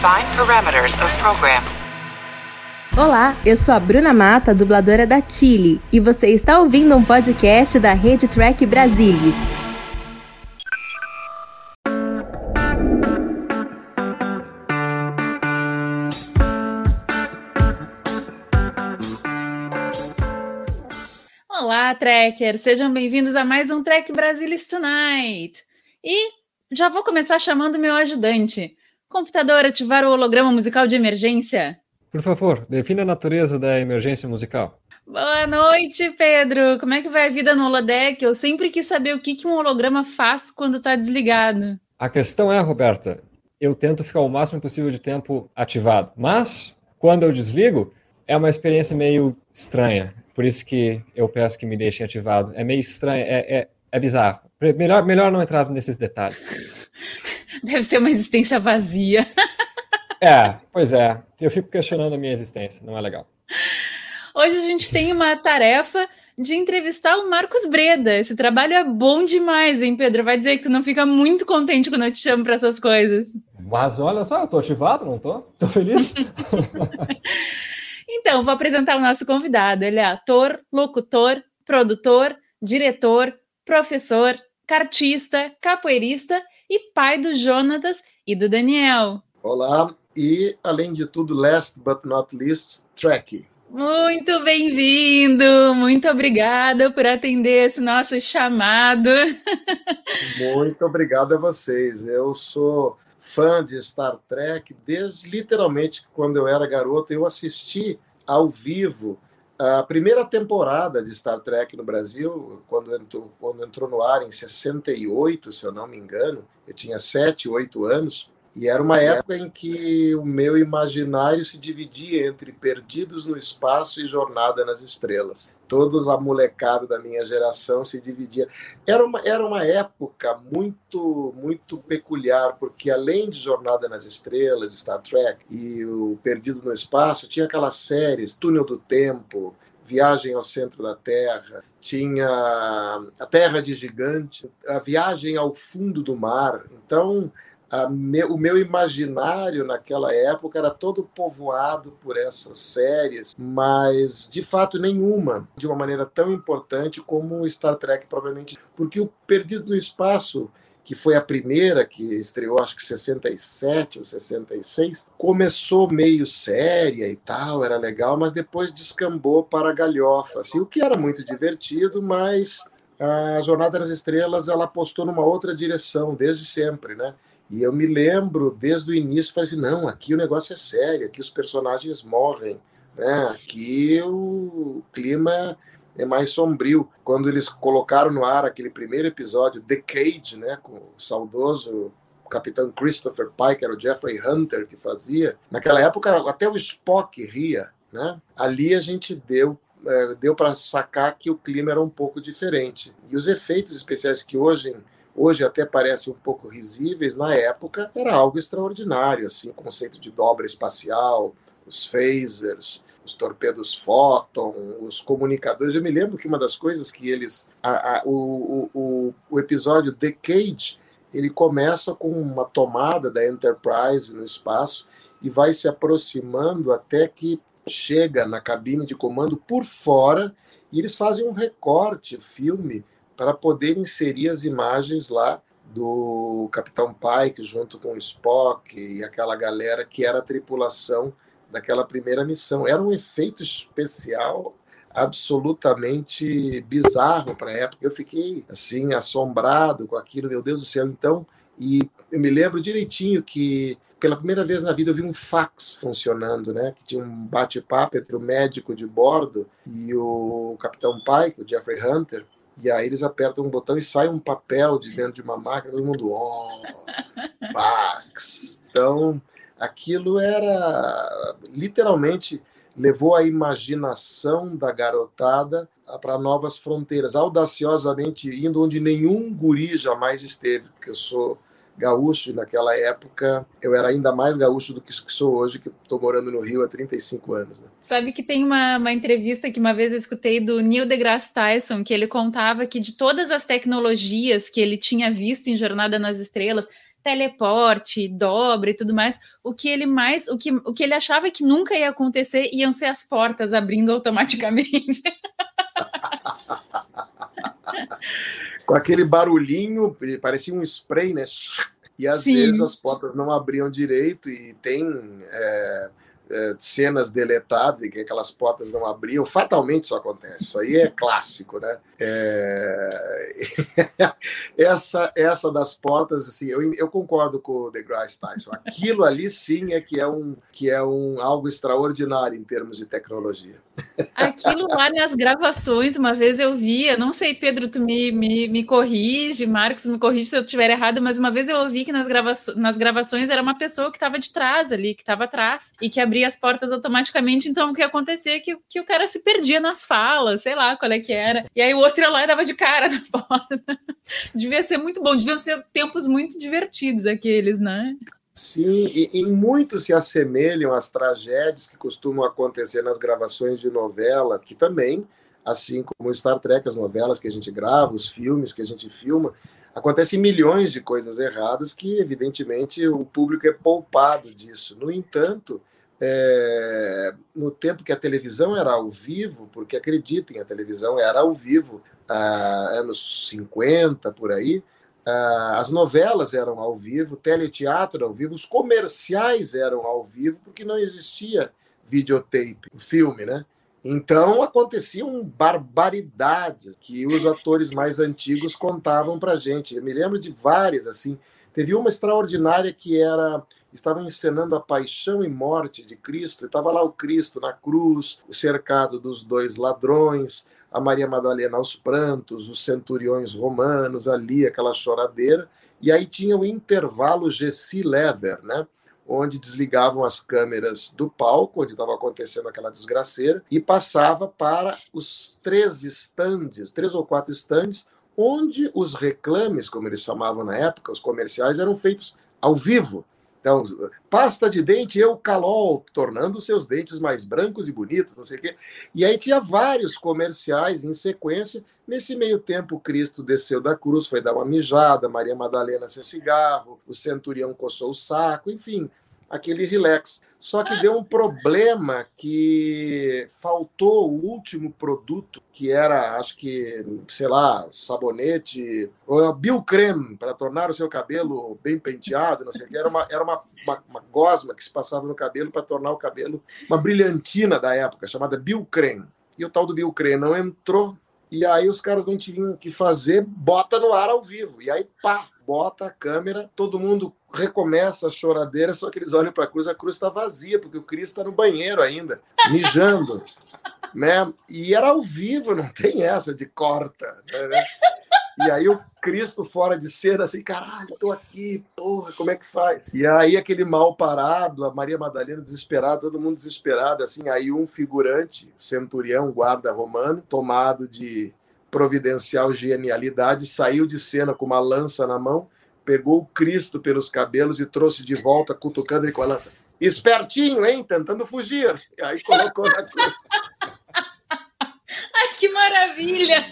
Define parameters of program. Olá, eu sou a Bruna Mata, dubladora da Chile, e você está ouvindo um podcast da Rede Track Brasilis. Olá, Trekker! Sejam bem-vindos a mais um Trek Brasilis Tonight! E já vou começar chamando meu ajudante. Computador, ativar o holograma musical de emergência. Por favor, defina a natureza da emergência musical. Boa noite, Pedro. Como é que vai a vida no holodeck? Eu sempre quis saber o que, que um holograma faz quando está desligado. A questão é, Roberta, eu tento ficar o máximo possível de tempo ativado, mas quando eu desligo, é uma experiência meio estranha. Por isso que eu peço que me deixem ativado. É meio estranho, é, é, é bizarro. Melhor, melhor não entrar nesses detalhes. Deve ser uma existência vazia. É, pois é. Eu fico questionando a minha existência, não é legal. Hoje a gente tem uma tarefa de entrevistar o Marcos Breda. Esse trabalho é bom demais, hein, Pedro? Vai dizer que tu não fica muito contente quando eu te chamo para essas coisas. Mas olha só, eu tô ativado, não tô? Tô feliz. então, vou apresentar o nosso convidado. Ele é ator, locutor, produtor, diretor, professor, cartista, capoeirista e pai do Jonatas e do Daniel. Olá, e além de tudo, last but not least, Trek. Muito bem-vindo, muito obrigada por atender esse nosso chamado. Muito obrigado a vocês. Eu sou fã de Star Trek desde literalmente quando eu era garoto. Eu assisti ao vivo a primeira temporada de Star Trek no Brasil, quando entrou, quando entrou no ar em 68, se eu não me engano, eu tinha 7, 8 anos. E era uma época em que o meu imaginário se dividia entre Perdidos no Espaço e Jornada nas Estrelas. Todos a molecada da minha geração se dividia. Era uma, era uma época muito muito peculiar, porque além de Jornada nas Estrelas, Star Trek e o Perdidos no Espaço, tinha aquelas séries Túnel do Tempo, Viagem ao Centro da Terra, tinha A Terra de Gigante, A Viagem ao Fundo do Mar. Então, me, o meu imaginário naquela época era todo povoado por essas séries, mas de fato nenhuma de uma maneira tão importante como Star Trek, provavelmente, porque o Perdido no Espaço que foi a primeira que estreou, acho que 67 ou 66, começou meio séria e tal, era legal, mas depois descambou para galhofa, assim, o que era muito divertido, mas a Jornada das Estrelas ela apostou numa outra direção desde sempre, né? E eu me lembro desde o início, falei assim, não, aqui o negócio é sério, aqui os personagens morrem, né? Aqui o clima é mais sombrio. Quando eles colocaram no ar aquele primeiro episódio, The Cage, né, com o saudoso capitão Christopher Pike, era o Jeffrey Hunter que fazia. Naquela época até o Spock ria, né? Ali a gente deu é, deu para sacar que o clima era um pouco diferente. E os efeitos especiais que hoje hoje até parecem um pouco risíveis, na época era algo extraordinário, assim, o conceito de dobra espacial, os phasers, os torpedos Photon, os comunicadores. Eu me lembro que uma das coisas que eles. A, a, o, o, o episódio The Cage ele começa com uma tomada da Enterprise no espaço e vai se aproximando até que chega na cabine de comando por fora e eles fazem um recorte, filme, para poder inserir as imagens lá do Capitão Pike junto com o Spock e aquela galera que era a tripulação daquela primeira missão. Era um efeito especial absolutamente bizarro para a época. Eu fiquei assim assombrado com aquilo, meu Deus do céu. Então, e eu me lembro direitinho que pela primeira vez na vida eu vi um fax funcionando, né? Que tinha um bate-papo entre o médico de bordo e o Capitão Pike, o Jeffrey Hunter. E aí eles apertam um botão e sai um papel de dentro de uma máquina, todo mundo, oh, fax. Então, aquilo era literalmente levou a imaginação da garotada para novas fronteiras, audaciosamente indo onde nenhum guri jamais esteve, porque eu sou gaúcho e naquela época eu era ainda mais gaúcho do que sou hoje, que estou morando no Rio há 35 anos. Né? Sabe que tem uma, uma entrevista que uma vez eu escutei do Neil deGrasse Tyson, que ele contava que de todas as tecnologias que ele tinha visto em Jornada nas Estrelas, teleporte, dobra e tudo mais. O que ele mais, o que, o que ele achava que nunca ia acontecer iam ser as portas abrindo automaticamente. Com aquele barulhinho, parecia um spray, né? E às Sim. vezes as portas não abriam direito e tem é, é, cenas deletadas e que aquelas portas não abriam. Fatalmente isso acontece. Isso aí é clássico, né? É... essa, essa das portas, assim, eu, eu concordo com o DeGrasse Tyson. Aquilo ali sim é que é um que é um algo extraordinário em termos de tecnologia. Aquilo lá nas gravações, uma vez eu via, não sei, Pedro, tu me, me, me corrige, Marcos, me corrige se eu estiver errado, mas uma vez eu ouvi que nas, grava nas gravações era uma pessoa que estava de trás ali, que estava atrás, e que abria as portas automaticamente, então o que acontecia é que, que o cara se perdia nas falas, sei lá qual é que era, e aí o outro ia lá e dava de cara na porta. Devia ser muito bom, deviam ser tempos muito divertidos aqueles, né? Sim, e em muito se assemelham às tragédias que costumam acontecer nas gravações de novela, que também, assim como Star Trek, as novelas que a gente grava, os filmes que a gente filma, acontecem milhões de coisas erradas que, evidentemente, o público é poupado disso. No entanto, é, no tempo que a televisão era ao vivo, porque acreditem, a televisão era ao vivo, ah, anos 50 por aí, ah, as novelas eram ao vivo, teleteatro ao vivo, os comerciais eram ao vivo, porque não existia videotape, filme, né? Então aconteciam barbaridades que os atores mais antigos contavam para gente. Eu me lembro de várias assim. Teve uma extraordinária que era estava encenando a paixão e morte de Cristo. Estava lá o Cristo na cruz, cercado dos dois ladrões a Maria Madalena aos prantos, os centuriões romanos ali, aquela choradeira, e aí tinha o intervalo Gessi Lever, né? onde desligavam as câmeras do palco, onde estava acontecendo aquela desgraceira, e passava para os três estandes, três ou quatro estandes, onde os reclames, como eles chamavam na época, os comerciais, eram feitos ao vivo. Então, pasta de dente Eucalol, tornando seus dentes mais brancos e bonitos, não sei o quê. E aí tinha vários comerciais em sequência. Nesse meio tempo, Cristo desceu da cruz, foi dar uma mijada, Maria Madalena sem cigarro, o centurião coçou o saco, enfim, aquele relax. Só que deu um problema que faltou o último produto, que era, acho que, sei lá, sabonete, ou Bill Creme, para tornar o seu cabelo bem penteado, não sei o que. Era uma, era uma, uma, uma gosma que se passava no cabelo para tornar o cabelo uma brilhantina da época, chamada Creme. E o tal do Creme não entrou, e aí os caras não tinham que fazer, bota no ar ao vivo. E aí, pá, bota a câmera, todo mundo recomeça a choradeira, só que eles olham para a cruz, a cruz está vazia, porque o Cristo está no banheiro ainda, mijando. né? E era ao vivo, não tem essa de corta. Né? E aí o Cristo fora de cena, assim, caralho, tô aqui, porra, como é que faz? E aí aquele mal parado, a Maria Madalena desesperada, todo mundo desesperado, assim, aí um figurante, centurião, guarda romano, tomado de providencial genialidade, saiu de cena com uma lança na mão, pegou o Cristo pelos cabelos e trouxe de volta, cutucando ele com a lança. Espertinho, hein? Tentando fugir. E aí colocou na. Ai, que maravilha!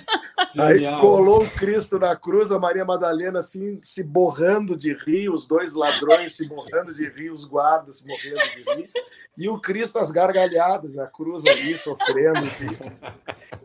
Aí colou o Cristo na cruz, a Maria Madalena assim, se borrando de rir, os dois ladrões se borrando de rir, os guardas se morrendo de rir e o Cristo às gargalhadas na cruz ali, sofrendo.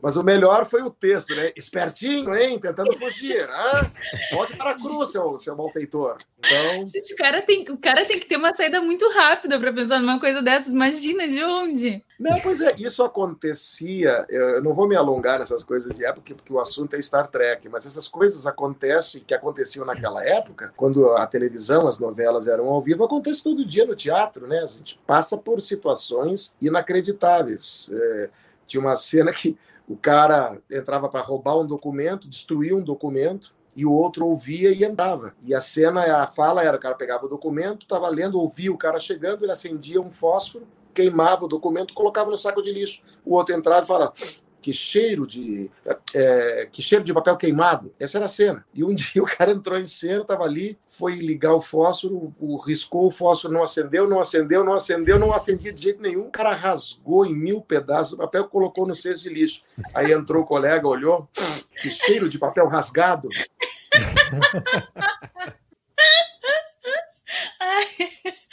Mas o melhor foi o texto, né? Espertinho, hein? Tentando fugir. Ah, pode para a cruz, seu, seu malfeitor. Então... Gente, o cara, tem, o cara tem que ter uma saída muito rápida para pensar numa coisa dessas. Imagina de onde? Não, pois é, isso acontecia. Eu não vou me alongar nessas coisas de época, porque o assunto é Star Trek, mas essas coisas acontecem, que aconteciam naquela época, quando a televisão, as novelas eram ao vivo, acontece todo dia no teatro, né? A gente passa por situações inacreditáveis. É, tinha uma cena que o cara entrava para roubar um documento, destruía um documento, e o outro ouvia e entrava. E a cena, a fala era: o cara pegava o documento, estava lendo, ouvia o cara chegando, ele acendia um fósforo, queimava o documento, colocava no saco de lixo. O outro entrava e falava: que cheiro de é, que cheiro de papel queimado. Essa era a cena. E um dia o cara entrou em cena, estava ali, foi ligar o fósforo, o, riscou o fósforo, não acendeu, não acendeu, não acendeu, não acendia de jeito nenhum. O cara rasgou em mil pedaços o papel, colocou no cesto de lixo. Aí entrou o colega, olhou, que cheiro de papel rasgado.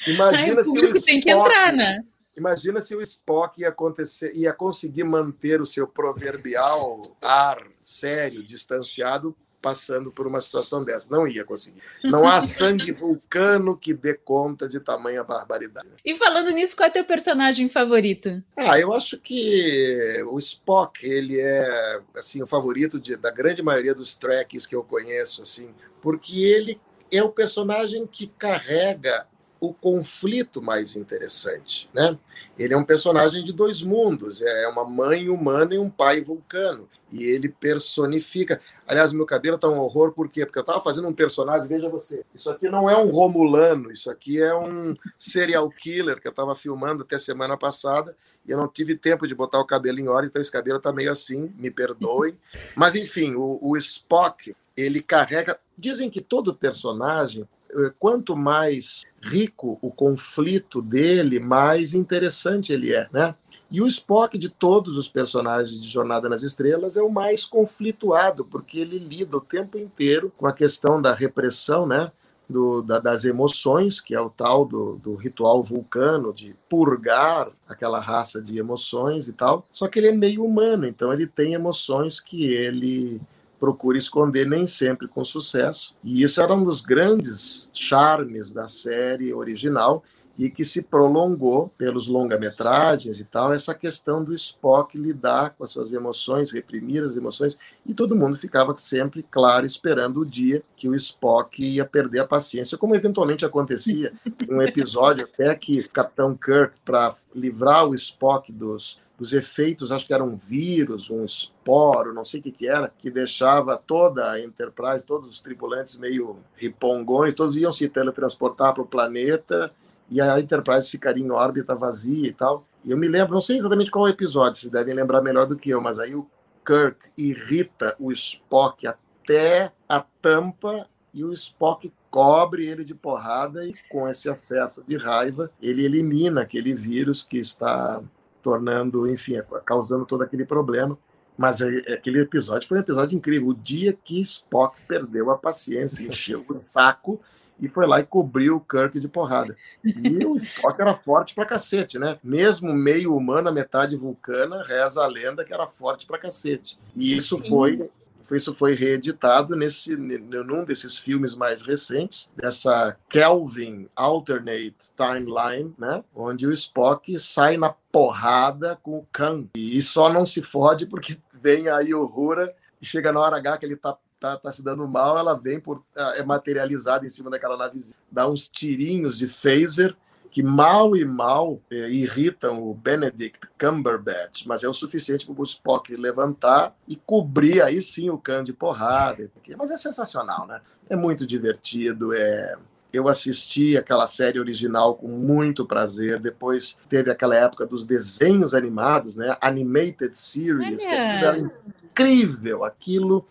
Imagina Ai, se o tem que entrar, né? Imagina se o Spock ia acontecer, ia conseguir manter o seu proverbial ar sério, distanciado, passando por uma situação dessa. Não ia conseguir. Não há sangue vulcano que dê conta de tamanha barbaridade. E falando nisso, qual é teu personagem favorito? Ah, eu acho que o Spock, ele é assim o favorito de, da grande maioria dos tracks que eu conheço, assim, porque ele é o personagem que carrega o conflito mais interessante, né? Ele é um personagem de dois mundos, é uma mãe humana e um pai vulcano, e ele personifica. Aliás, meu cabelo tá um horror, por quê? Porque eu estava fazendo um personagem, veja você, isso aqui não é um romulano, isso aqui é um serial killer que eu estava filmando até semana passada, e eu não tive tempo de botar o cabelo em ordem, então esse cabelo tá meio assim, me perdoem. Mas enfim, o, o Spock, ele carrega. Dizem que todo personagem quanto mais rico o conflito dele, mais interessante ele é, né? E o Spock de todos os personagens de Jornada nas Estrelas é o mais conflituado, porque ele lida o tempo inteiro com a questão da repressão, né? Do, da, das emoções, que é o tal do, do ritual vulcano, de purgar aquela raça de emoções e tal. Só que ele é meio humano, então ele tem emoções que ele procura esconder, nem sempre com sucesso. E isso era um dos grandes charmes da série original e que se prolongou pelos longa-metragens e tal, essa questão do Spock lidar com as suas emoções, reprimir as emoções, e todo mundo ficava sempre, claro, esperando o dia que o Spock ia perder a paciência, como eventualmente acontecia um episódio até que o Capitão Kirk, para livrar o Spock dos os efeitos, acho que era um vírus, um esporo, não sei o que, que era, que deixava toda a Enterprise, todos os tripulantes meio ripongões, todos iam se teletransportar para o planeta e a Enterprise ficaria em órbita vazia e tal. E eu me lembro, não sei exatamente qual episódio, vocês devem lembrar melhor do que eu, mas aí o Kirk irrita o Spock até a tampa e o Spock cobre ele de porrada e com esse acesso de raiva ele elimina aquele vírus que está tornando, enfim, causando todo aquele problema. Mas é, é, aquele episódio foi um episódio incrível. O dia que Spock perdeu a paciência, encheu o saco e foi lá e cobriu o Kirk de porrada. E o Spock era forte pra cacete, né? Mesmo meio humano, metade vulcana, reza a lenda que era forte pra cacete. E isso Sim. foi isso foi reeditado nesse, num desses filmes mais recentes, dessa Kelvin Alternate Timeline, né? onde o Spock sai na porrada com o Khan. E só não se fode porque vem aí o Hura e chega na hora H que ele tá Tá, tá, se dando mal, ela vem por é materializada em cima daquela navezinha, dá uns tirinhos de phaser que mal e mal é, irritam o Benedict Cumberbatch, mas é o suficiente para o Spock levantar e cobrir aí sim o Khan de porrada. Mas é sensacional, né? É muito divertido, é eu assisti aquela série original com muito prazer. Depois teve aquela época dos desenhos animados, né? Animated series, que era incrível. Aquilo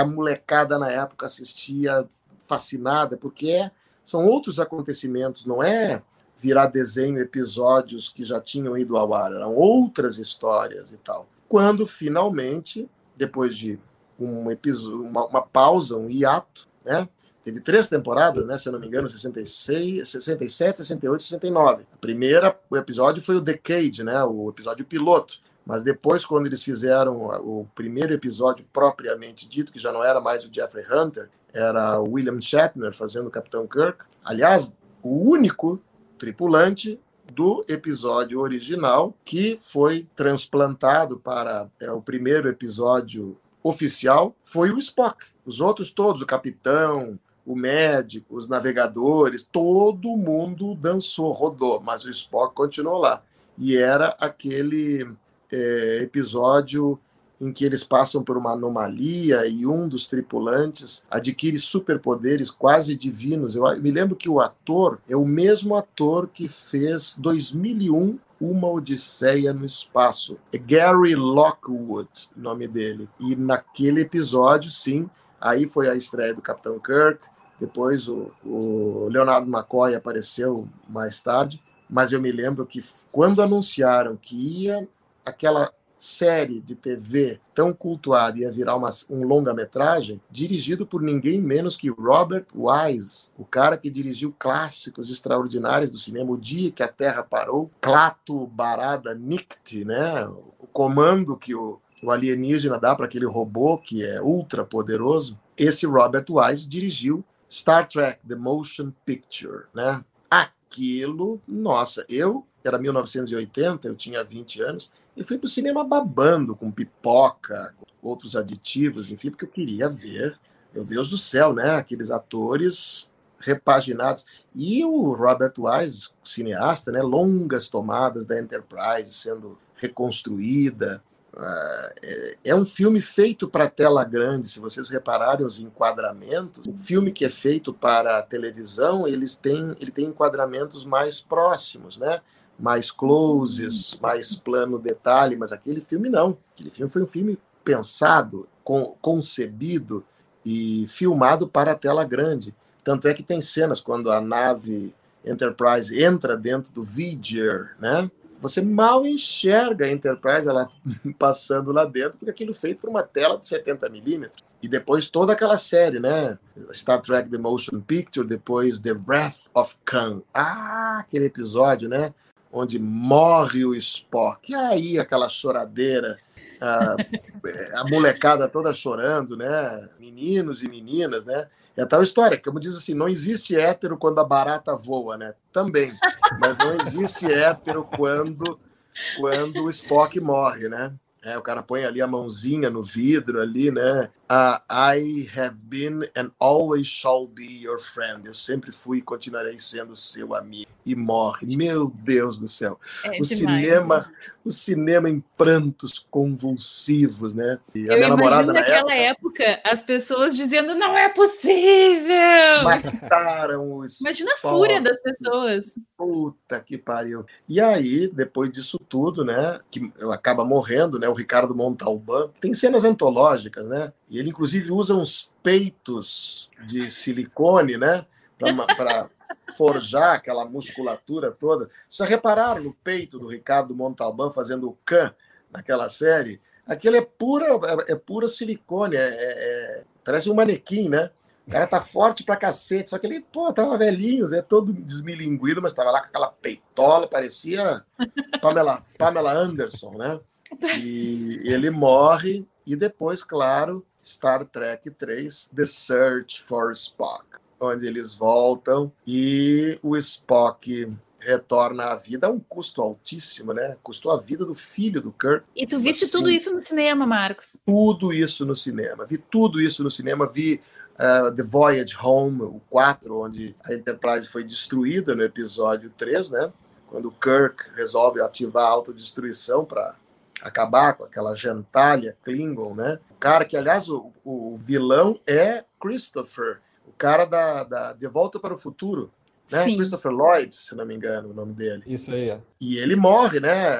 a molecada na época assistia fascinada, porque é, são outros acontecimentos, não é virar desenho episódios que já tinham ido ao ar, eram outras histórias e tal. Quando finalmente, depois de um episódio, uma, uma pausa, um hiato, né? Teve três temporadas, né? Se eu não me engano, 66, 67, 68 69. A primeira, o episódio foi o Decade, né? O episódio piloto. Mas depois, quando eles fizeram o primeiro episódio propriamente dito, que já não era mais o Jeffrey Hunter, era o William Shatner fazendo o Capitão Kirk. Aliás, o único tripulante do episódio original que foi transplantado para é, o primeiro episódio oficial foi o Spock. Os outros todos, o capitão, o médico, os navegadores, todo mundo dançou, rodou, mas o Spock continuou lá. E era aquele é, episódio em que eles passam por uma anomalia e um dos tripulantes adquire superpoderes quase divinos. Eu me lembro que o ator é o mesmo ator que fez 2001 uma Odisseia no Espaço. É Gary Lockwood, o nome dele. E naquele episódio, sim, aí foi a estreia do Capitão Kirk. Depois o, o Leonardo McCoy apareceu mais tarde. Mas eu me lembro que quando anunciaram que ia aquela série de TV tão cultuada ia virar uma, um longa-metragem, dirigido por ninguém menos que Robert Wise, o cara que dirigiu clássicos extraordinários do cinema, O Dia que a Terra Parou, Clato Barada Nikt, né? o comando que o, o alienígena dá para aquele robô que é ultra poderoso. Esse Robert Wise dirigiu Star Trek The Motion Picture, né? Aquilo, nossa, eu era 1980, eu tinha 20 anos, e fui para o cinema babando com pipoca, com outros aditivos, enfim, porque eu queria ver, meu Deus do céu, né? Aqueles atores repaginados. E o Robert Wise, cineasta, né? Longas tomadas da Enterprise sendo reconstruída. Uh, é um filme feito para tela grande. Se vocês repararem os enquadramentos, o filme que é feito para televisão, eles têm, ele tem enquadramentos mais próximos, né? Mais closes, mais plano detalhe, mas aquele filme não. Aquele filme foi um filme pensado, com, concebido e filmado para a tela grande. Tanto é que tem cenas quando a nave Enterprise entra dentro do Vigier, né? Você mal enxerga a Enterprise ela passando lá dentro, porque aquilo feito por uma tela de 70 milímetros. E depois toda aquela série, né? Star Trek The Motion Picture, depois The Wrath of Khan. Ah, aquele episódio, né? Onde morre o Spock. E aí aquela choradeira, a, a, molecada toda chorando, né? Meninos e meninas, né? É tal história, como diz assim, não existe hétero quando a barata voa, né? Também, mas não existe hétero quando quando o Spock morre, né? É, o cara põe ali a mãozinha no vidro ali, né? Uh, I have been and always shall be your friend. Eu sempre fui e continuarei sendo seu amigo. E morre. Meu Deus do céu. É o demais. cinema, o cinema em prantos convulsivos, né? E Eu imagino naquela época, época, as pessoas dizendo não é possível. Mataram os. Imagina a fúria das pessoas. Puta que pariu. E aí, depois disso tudo, né? Que acaba morrendo, né? O Ricardo Montalbán. Tem cenas antológicas, né? E ele, inclusive, usa uns peitos de silicone, né? Para forjar aquela musculatura toda. Já repararam no peito do Ricardo Montalbán fazendo o can naquela série? Aquilo é pura, é pura silicone, é, é, é, parece um manequim, né? O cara tá forte pra cacete, só que ele, pô, tava velhinho, é todo desmilinguido, mas tava lá com aquela peitola, parecia Pamela, Pamela Anderson, né? E ele morre, e depois, claro, Star Trek 3, The Search for Spock, onde eles voltam e o Spock retorna à vida a um custo altíssimo, né? Custou a vida do filho do Kirk. E tu viste assim, tudo isso no cinema, Marcos? Tudo isso no cinema. Vi tudo isso no cinema. Vi uh, The Voyage Home, o 4, onde a Enterprise foi destruída no episódio 3, né? Quando Kirk resolve ativar a autodestruição para acabar com aquela gentalha Klingon, né? Cara que, aliás, o, o vilão é Christopher, o cara da, da De Volta para o Futuro, né? Sim. Christopher Lloyd, se não me engano, o nome dele. Isso aí. É. E ele morre, né?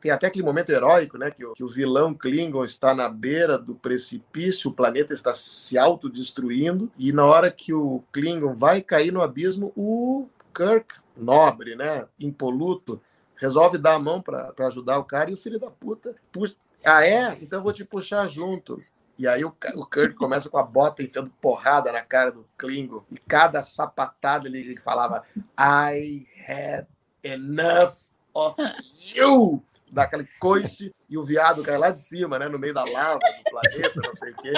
Tem até aquele momento heróico, né? Que o, que o vilão Klingon está na beira do precipício, o planeta está se autodestruindo, e na hora que o Klingon vai cair no abismo, o Kirk, nobre, né? Impoluto, resolve dar a mão para ajudar o cara e o filho da puta puxa. Ah, é? Então eu vou te puxar junto. E aí o, o Kirk começa com a bota enfiando porrada na cara do Klingon. E cada sapatada ele, falava I had enough of you. Dá aquele coice e o viado cai lá de cima, né? No meio da lava do planeta, não sei o quê.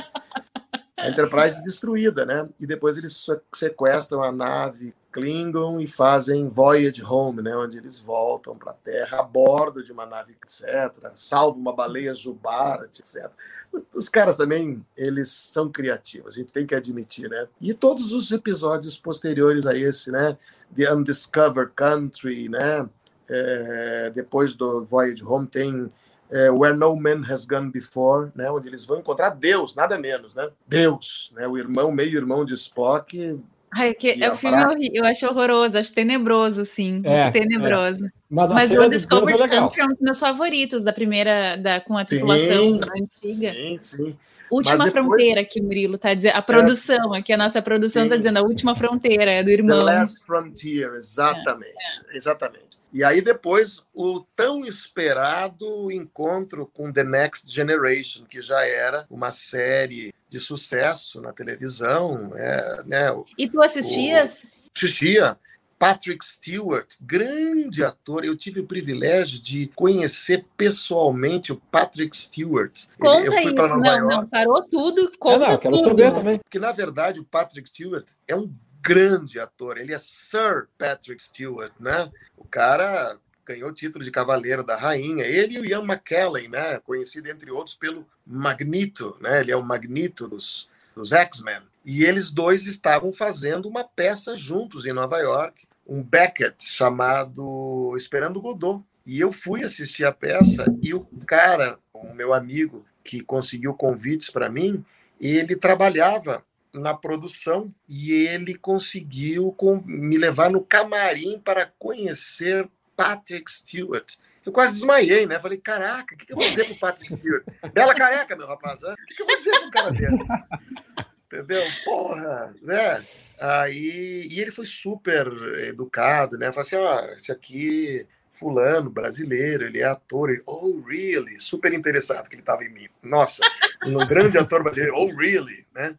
A Enterprise destruída, né? E depois eles sequestram a nave Klingon e fazem Voyage Home, né, onde eles voltam para a Terra a bordo de uma nave, etc. Salvo uma baleia Jubar, etc. Os, os, caras também, eles são criativos, a gente tem que admitir, né? E todos os episódios posteriores a esse, né? The Undiscovered Country, né? É, depois do Voyage Home tem é, Where No Man Has Gone Before, né? Onde eles vão encontrar Deus, nada menos, né? Deus, né? O irmão, meio irmão de Spock, Ai, que, é o filme horrível, eu acho horroroso, acho tenebroso, sim. É, tenebroso. É. Mas, Mas o Undiscovered é Country é um dos meus favoritos da primeira, da, com a tripulação sim, antiga. Sim, sim. Última depois- fronteira aqui, Murilo, tá dizendo. A produção, aqui a nossa produção tá Sim. dizendo a última fronteira, é do The irmão. Last Frontier, exatamente. Exatamente. E aí depois o tão esperado encontro com The Next Generation, que já era uma série de sucesso na televisão, é, né? O E tu assistias? Xixia, Patrick Stewart, grande ator. Eu tive o privilégio de conhecer pessoalmente o Patrick Stewart. Ele- Conta eu fui isso. para Nova Não, York. não, parou tudo. Conta não, eu quero tudo. saber também. Porque, na verdade, o Patrick Stewart é um grande ator. Ele é Sir Patrick Stewart, né? O cara ganhou o título de Cavaleiro da Rainha. Ele e o Ian McKellen, né? Conhecido, entre outros, pelo Magneto, né? Ele é o Magneto dos, dos X-Men. E eles dois estavam fazendo uma peça juntos em Nova York, um Beckett chamado Esperando Godot. E eu fui assistir a peça e o cara, o meu amigo que conseguiu convites para mim, ele trabalhava na produção e ele conseguiu me levar no camarim para conhecer Patrick Stewart. Eu quase desmaiei, né? Falei, caraca, o que, que eu vou dizer pro Patrick Stewart? Bela careca, meu rapaz. hã? O que, que eu vou dizer pra um cara desse? Entendeu? Porra, né? Aí, e ele foi super educado, né? Falei assim, ó, esse aqui, fulano, brasileiro, ele é ator. Ele, oh, really? Super interessado que ele estava em mim. Nossa, um grande ator brasileiro. Oh, really? Né?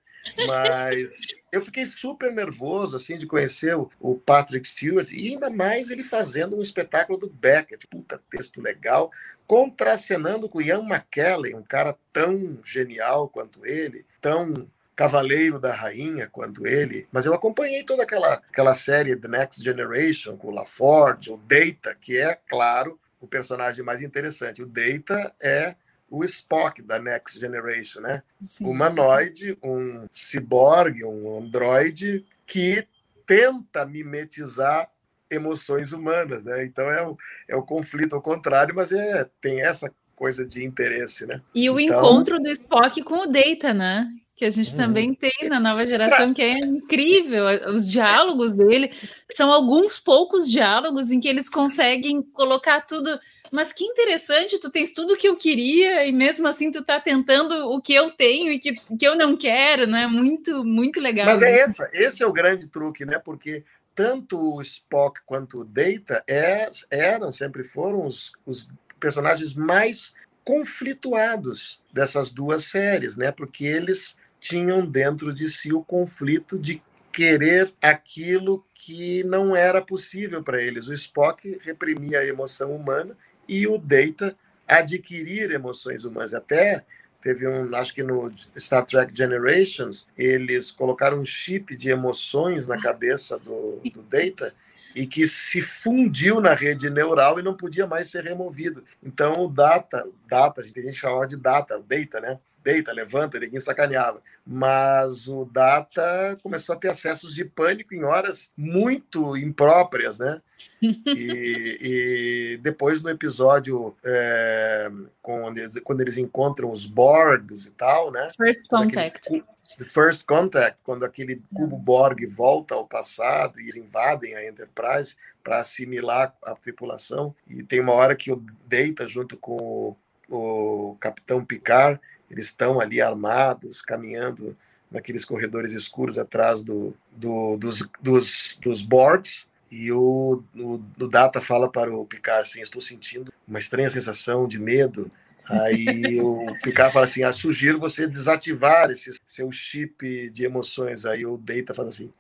Mas eu fiquei super nervoso, assim, de conhecer o, Patrick Stewart, e ainda mais ele fazendo um espetáculo do Beckett. Puta, texto legal. Contracenando com Ian McKellen, um cara tão genial quanto ele, tão cavaleiro da rainha quanto ele, mas eu acompanhei toda aquela, aquela série The Next Generation com o LaForge, o Data, que é, claro, o personagem mais interessante. O Data é o Spock da Next Generation, né? Sim. Humanoide, um ciborgue, um androide que tenta mimetizar emoções humanas, né? Então é o, é o conflito ao contrário, mas é, tem essa coisa de interesse, né? E o Então- encontro do Spock com o Data, né? Que a gente Uhum. também tem na nova geração, que é incrível. Os diálogos dele são alguns poucos diálogos em que eles conseguem colocar tudo. Mas que interessante, tu tens tudo que eu queria e mesmo assim tu tá tentando o que eu tenho e que, que eu não quero, né? Muito, muito legal. Mas é essa, esse é o grande truque, né? Porque tanto o Spock quanto o Data é, eram, sempre foram os, os personagens mais conflituados dessas duas séries, né? Porque eles tinham dentro de si o conflito de querer aquilo que não era possível para eles. O Spock reprimia a emoção humana e o Data adquirir emoções humanas. Até teve um, acho que no Star Trek Generations, eles colocaram um chip de emoções na cabeça do, do Data e que se fundiu na rede neural e não podia mais ser removido. Então o Data, Data, a gente, a gente chamava de Data, o Data, né? Data, levanta, ninguém sacaneava. Mas o Data começou a ter acessos de pânico em horas muito impróprias, né? E, e depois no episódio é, quando, eles, quando eles encontram os Borgs e tal, né? First Contact. aquele The First Contact, quando aquele cubo Borg volta ao passado e invadem a Enterprise para assimilar a tripulação. E tem uma hora que o Data, junto com o, o Capitão Picard, eles estão ali armados, caminhando naqueles corredores escuros atrás do, do- dos, dos, dos Borgs. E o, o, o Data fala para o Picard assim: Estou sentindo uma estranha sensação de medo. Aí o Picard fala assim: ah, sugiro você desativar esse seu chip de emoções. Aí o Data fala assim: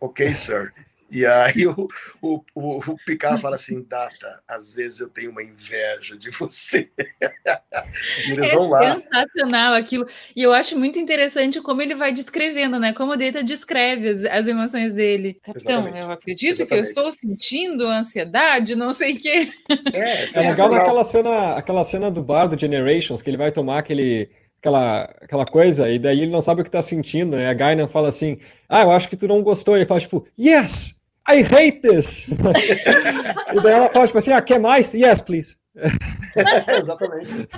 ok, sir. E aí o, o, o, o Picard fala assim: Data, às vezes eu tenho uma inveja de você. e eles vão lá. É sensacional aquilo. E eu acho muito interessante como ele vai descrevendo, né? Como o Data descreve as, as emoções dele. Capitão, Exatamente. eu acredito que eu Exatamente. estou sentindo ansiedade, não sei o quê. É, É legal naquela cena, aquela cena do bar do Generations, que ele vai tomar aquele, aquela, aquela coisa, e daí ele não sabe o que tá sentindo, né? A Guinan fala assim, ah, eu acho que tu não gostou. Ele fala, tipo, yes, I hate this! e daí ela fala, tipo assim, ah, quer mais? Yes, please. Exatamente.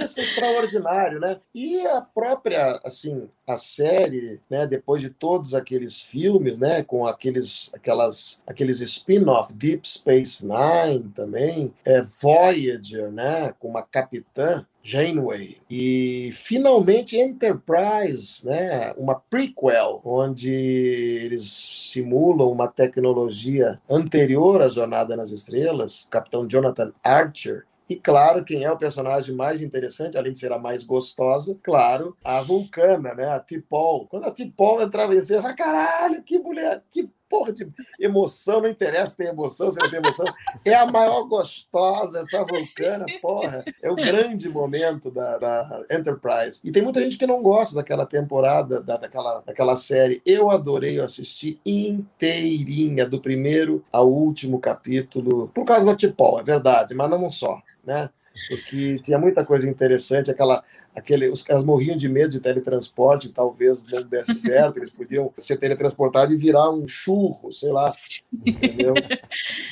Isso é extraordinário, né? E a própria, assim, a série, né, depois de todos aqueles filmes, né, com aqueles, aquelas, aqueles spin-off, Deep Space Nine também, é, Voyager, né, com uma capitã, Janeway e finalmente Enterprise, né, uma prequel onde eles simulam uma tecnologia anterior à Jornada nas Estrelas, o Capitão Jonathan Archer. E claro, quem é o personagem mais interessante, além de ser a mais gostosa, claro, a Vulcana, né, a T'Pol. Quando a T'Pol entrava em cena, caralho, que mulher, que porra de emoção, não interessa se tem emoção, se não tem emoção. É a maior gostosa, essa vulcana, porra. É o grande momento da, da Enterprise. E tem muita gente que não gosta daquela temporada, da, daquela, daquela série. Eu adorei assistir inteirinha, do primeiro ao último capítulo, por causa da Tipol, é verdade, mas não só, né? Porque tinha muita coisa interessante, aquela aquele, os caras morriam de medo de teletransporte, talvez não desse certo, eles podiam ser teletransportados e virar um churro, sei lá, entendeu?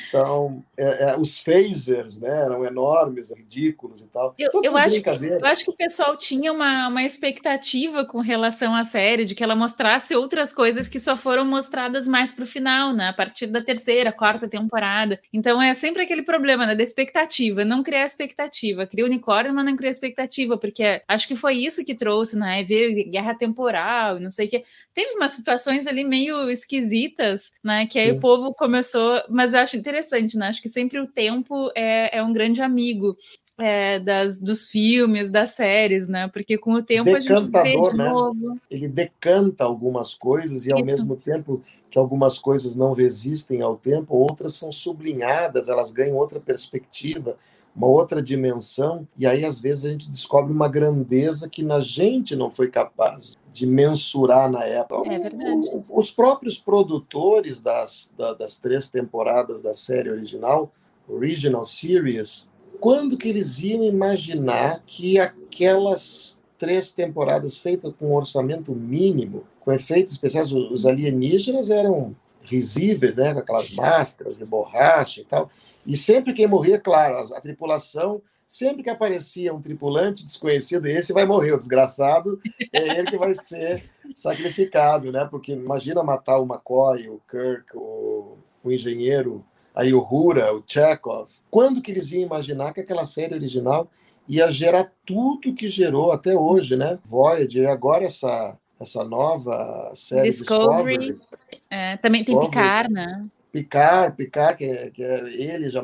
Então, é, é, os phasers, né, eram enormes, ridículos e tal. Eu, eu acho, que, eu acho que o pessoal tinha uma, uma expectativa com relação à série, de que ela mostrasse outras coisas que só foram mostradas mais para o final, né, a partir da terceira, quarta temporada. Então, é sempre aquele problema, né, da expectativa, não criar expectativa, cria unicórnio, mas não cria expectativa, porque Acho que foi isso que trouxe, né? Ver guerra temporal, não sei o que. Teve umas situações ali meio esquisitas, né? Que aí Sim. o povo começou. Mas eu acho interessante, né? Acho que sempre o tempo é, é um grande amigo. É, das, dos filmes, das séries, né? Porque com o tempo a gente vê de né? novo. Ele decanta algumas coisas e ao mesmo tempo que algumas coisas não resistem ao tempo, outras são sublinhadas, elas ganham outra perspectiva uma outra dimensão, e aí às vezes a gente descobre uma grandeza que na gente não foi capaz de mensurar na época. É verdade. Os próprios produtores das, das três temporadas da série original, Original Series, quando que eles iam imaginar que aquelas três temporadas feitas com um orçamento mínimo, com efeitos especiais, os alienígenas eram risíveis, né, com aquelas máscaras de borracha e tal, e sempre quem morria, claro, a, a, tripulação, sempre que aparecia um tripulante desconhecido, esse vai morrer, o desgraçado, é ele que vai ser sacrificado, né? Porque imagina matar o McCoy, o Kirk, o, o engenheiro, aí o Hura, o Chekhov. Quando que eles iam imaginar que aquela série original ia gerar tudo que gerou até hoje, né? Voyager, agora essa essa nova série Discovery, Discovery. É, também Discovery. tem Picard, né? Picard, Picard, que é, que é ele já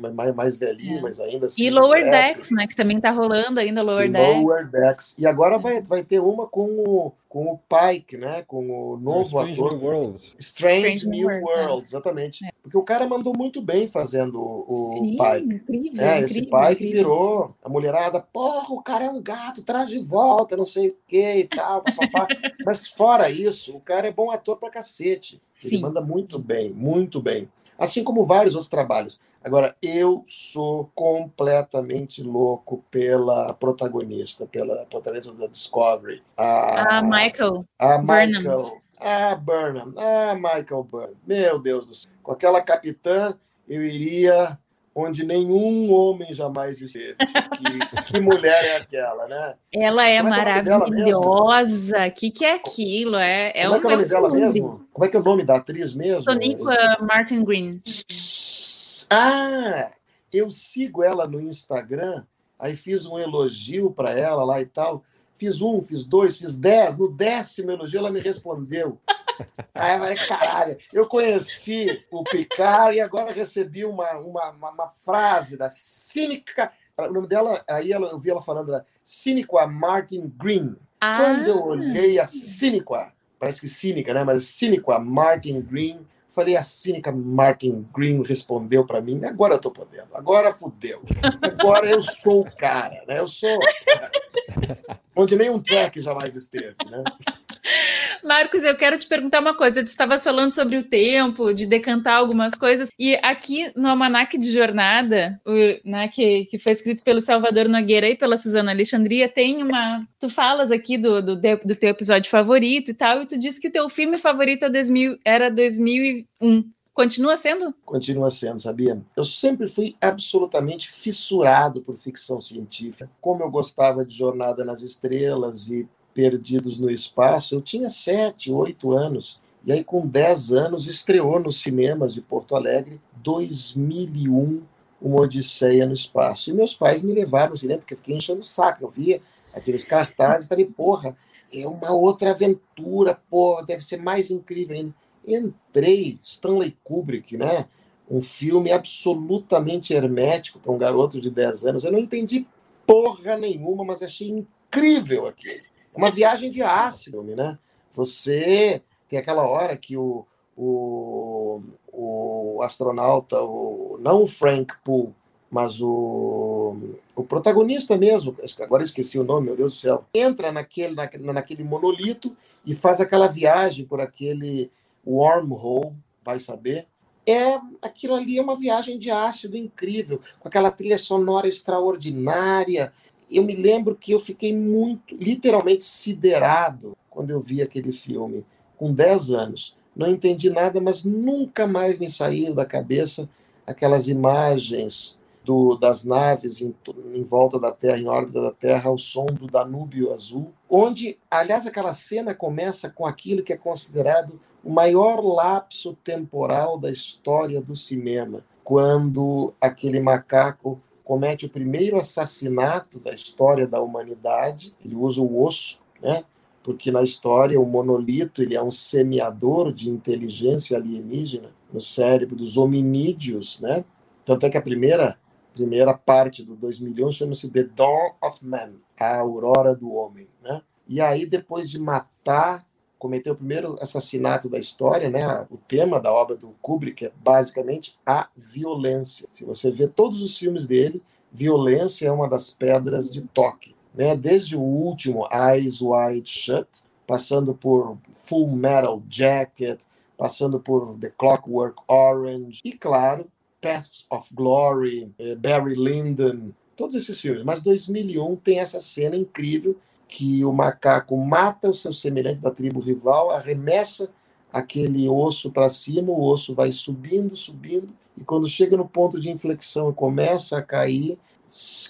mais, mais, velhinho, é. mas ainda assim. E Lower Decks, né? Que também tá rolando ainda Lower Decks. Lower Decks. E agora vai, vai ter uma com o, com o Pike, né? Com o novo Strange ator. New Worlds. Strange, Strange New Worlds, World, é. exatamente. É. Porque o cara mandou muito bem fazendo o Sim, Pike. Incrível, é, incrível, esse Pike incrível. virou a mulherada, porra, o cara é um gato, traz de volta, não sei o que e tal, papapá. Mas fora isso, o cara é bom ator pra cacete. Ele Sim. manda muito bem, muito bem. Assim como vários outros trabalhos. Agora, eu sou completamente louco pela protagonista, pela protagonista da Discovery. A, Ah, Michael. a Burnham. Michael. A Burnham. Ah, Michael Burnham. Meu Deus do céu. Com aquela capitã, eu iria onde nenhum homem jamais esteve. Que, que mulher é aquela, né? Ela é é é maravilhosa. O que, que é aquilo? É, é Como é que é o nome dela mundo. mesmo? Como é que é o nome da atriz mesmo? Soniqua Martin Green. Ah, eu sigo ela no Instagram, aí fiz um elogio para ela lá e tal. Fiz um, fiz dois, fiz dez. No décimo elogio, ela me respondeu. Aí eu falei, caralho, eu conheci o Picard e agora recebi uma, uma, uma, uma frase da cínica. O nome dela, aí ela, eu vi ela falando da Cínica Martin Green. Ah, Quando eu olhei a Cínica, parece que cínica, né? Mas Cínica Martin Green, falei, a cínica Martin Green respondeu para mim, agora eu tô podendo, agora fudeu. Agora eu sou o cara, né? Eu sou onde nenhum track jamais esteve, né? Marcos, eu quero te perguntar uma coisa. Tu estavas falando sobre o tempo, de decantar algumas coisas, e aqui no Almanac de Jornada, o, né, que, que foi escrito pelo Salvador Nogueira e pela Suzana Alexandria, tem uma. Tu falas aqui do, do, do teu episódio favorito e tal, e tu disse que o teu filme favorito é 2000, era 2001. Continua sendo? Continua sendo, sabia? Eu sempre fui absolutamente fissurado por ficção científica. Como eu gostava de Jornada nas Estrelas e Perdidos no Espaço, eu tinha sete, oito anos. E aí, com dez anos, estreou nos cinemas de Porto Alegre 2001, Uma Odisseia no Espaço. E meus pais me levaram no cinema, porque eu fiquei enchendo o saco. Eu via aqueles cartazes e falei, porra, é uma outra aventura, porra, deve ser mais incrível ainda. Entrei, Stanley Kubrick, né? Um filme absolutamente hermético para um garoto de 10 anos. Eu não entendi porra nenhuma, mas achei incrível aquilo. Uma viagem de ácido, né? Você tem aquela hora que o, o, o astronauta, o, não o Frank Poole, mas o, o protagonista mesmo, agora esqueci o nome, meu Deus do céu, entra naquele, na, naquele monolito e faz aquela viagem por aquele wormhole, vai saber. É, aquilo ali é uma viagem de ácido incrível, com aquela trilha sonora extraordinária. Eu me lembro que eu fiquei muito, literalmente siderado quando eu vi aquele filme, com 10 anos. Não entendi nada, mas nunca mais me saiu da cabeça aquelas imagens do, das naves em, em, volta da Terra, em órbita da Terra, ao som do Danúbio Azul, onde, aliás, aquela cena começa com aquilo que é considerado o maior lapso temporal da história do cinema, quando aquele macaco comete o primeiro assassinato da história da humanidade, ele usa o osso, né? porque na história o monolito ele é um semeador de inteligência alienígena no cérebro dos hominídeos, né? Tanto é que a primeira primeira parte do 2001 chama-se The Dawn of Man, a aurora do homem, né? E aí depois de matar, cometer o primeiro assassinato da história, né? O tema da obra do Kubrick é basicamente a violência. Se você vê todos os filmes dele, violência é uma das pedras de toque, né? Desde o último Eyes Wide Shut, passando por Full Metal Jacket, passando por The Clockwork Orange e claro, Paths of Glory, eh, Barry Lyndon, todos esses filmes. Mas 2001 tem essa cena incrível que o macaco mata o seu semelhante da tribo rival, arremessa aquele osso para cima, o osso vai subindo, subindo, e quando chega no ponto de inflexão e começa a cair,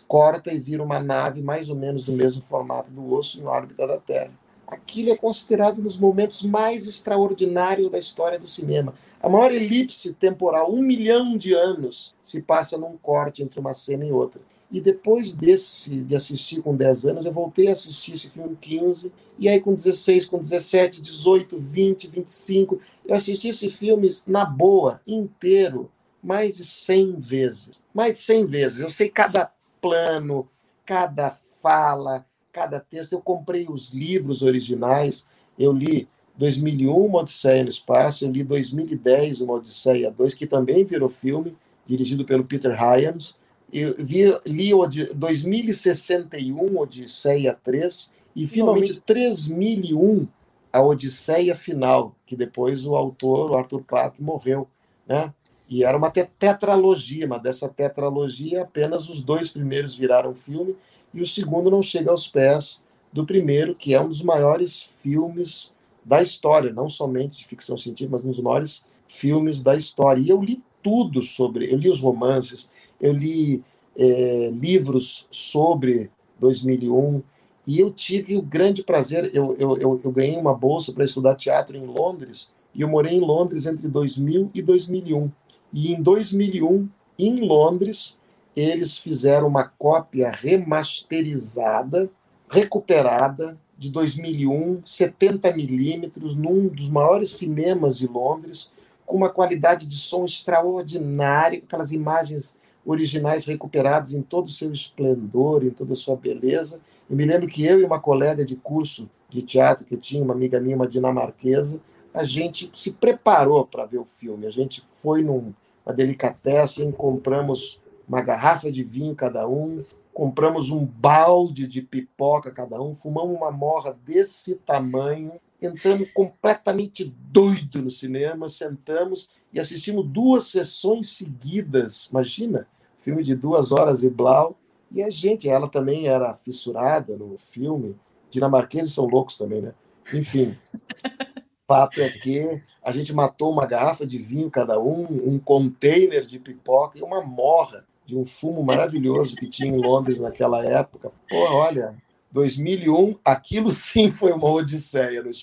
corta e vira uma nave mais ou menos do mesmo formato do osso em órbita da Terra. Aquilo é considerado um dos momentos mais extraordinários da história do cinema. A maior elipse temporal, um milhão de anos, se passa num corte entre uma cena e outra. E depois desse, de assistir com 10 anos, eu voltei a assistir esse filme com 15, e aí com 16, com 17, 18, 20, 25, eu assisti esse filme na boa, inteiro, mais de 100 vezes. Mais de 100 vezes. Eu sei cada plano, cada fala, cada texto. Eu comprei os livros originais, eu li 2001, Uma Odisseia no Espaço, eu li 2010, Uma Odisseia 2, que também virou filme, dirigido pelo Peter Hyams. Eu vi, li 2061, Odisseia 3, e finalmente 3001, a Odisseia Final, que depois o autor, o Arthur Clarke, morreu. Né? E era uma tetralogia, mas dessa tetralogia apenas os dois primeiros viraram filme, e o segundo não chega aos pés do primeiro, que é um dos maiores filmes da história, não somente de ficção científica, mas um dos maiores filmes da história. E eu li tudo sobre, eu li os romances, eu li é, livros sobre 2001, e eu tive o grande prazer, eu, eu, eu, eu ganhei uma bolsa para estudar teatro em Londres, e eu morei em Londres entre 2000 e 2001. E em 2001, em Londres, eles fizeram uma cópia remasterizada, recuperada, de 2001, 70 milímetros, num dos maiores cinemas de Londres, com uma qualidade de som extraordinária, aquelas imagens originais recuperadas em todo o seu esplendor, em toda a sua beleza. Eu me lembro que eu e uma colega de curso de teatro que eu tinha, uma amiga minha, uma dinamarquesa, a gente se preparou para ver o filme. A gente foi numa delicatessen, compramos uma garrafa de vinho cada um, compramos um balde de pipoca cada um, fumamos uma morra desse tamanho, entramos completamente doido no cinema, sentamos e assistimos duas sessões seguidas. Imagina, filme de duas horas e blau. E a gente, ela também era fissurada no filme. Dinamarqueses são loucos também, né? Enfim, fato é que a gente matou uma garrafa de vinho cada um, um container de pipoca e uma morra de um fumo maravilhoso que tinha em Londres naquela época. Pô, olha, 2001, aquilo sim foi uma odisseia no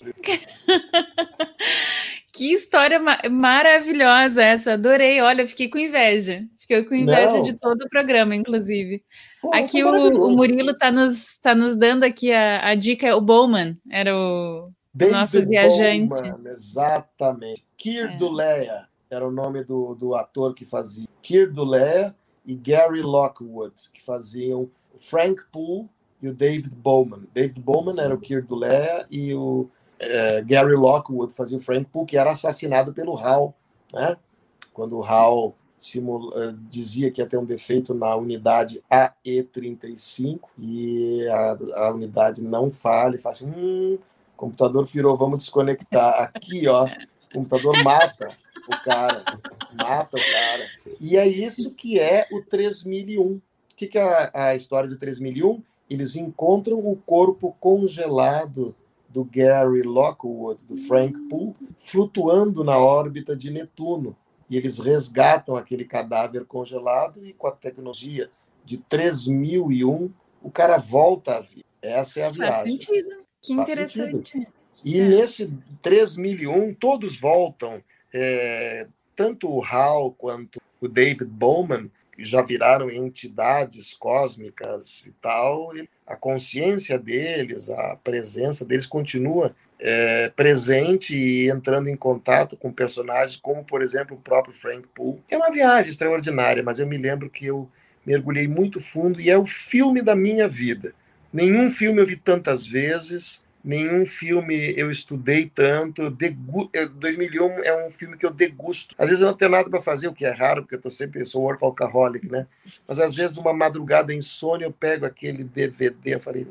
Que história ma maravilhosa essa, adorei. Olha, fiquei com inveja. Fiquei com inveja Não. de todo o programa, inclusive. Pô, aqui o, o, Murilo está nos, tá nos dando aqui a, a dica, o Bowman, era o David nosso viajante. Bowman, exatamente. Keir é. Era o nome do, do ator que fazia. Keir Duleia e Gary Lockwood, que faziam Frank Poole e o David Bowman. David Bowman era o Keir Duleia e o é, Gary Lockwood fazia o Frank Poole, que era assassinado pelo Hal, né? Quando o Hal simula, eh, dizia que ia ter um defeito na unidade AE35 e a, a unidade não falha e fala assim, hum, computador pirou, vamos desconectar. Aqui, ó, o computador mata o cara, mata o cara. E é isso que é o 3001. O que, que é a, a história de 3001? Eles encontram o corpo congelado do Gary Lockwood, do Frank Poole, flutuando na órbita de Netuno. E eles resgatam aquele cadáver congelado e com a tecnologia de 3001, o cara volta à vida. Essa é a viagem. Faz sentido. Que Faz interessante. Sentido. E é. nesse 3001, todos voltam. É, tanto o Hal quanto o David Bowman, já viraram entidades cósmicas e tal, a consciência deles, a presença deles continua é, presente e entrando em contato com personagens como, por exemplo, o próprio Frank Poole. É uma viagem extraordinária, mas eu me lembro que eu mergulhei muito fundo e é o filme da minha vida. Nenhum filme eu vi tantas vezes, nenhum filme eu estudei tanto. Degu... 2001 é um filme que eu degusto. Às vezes eu não tenho nada para fazer, o que é raro, porque eu tô sempre sou workaholic, né? Mas às vezes numa madrugada insônia eu pego aquele DVD, eu falei,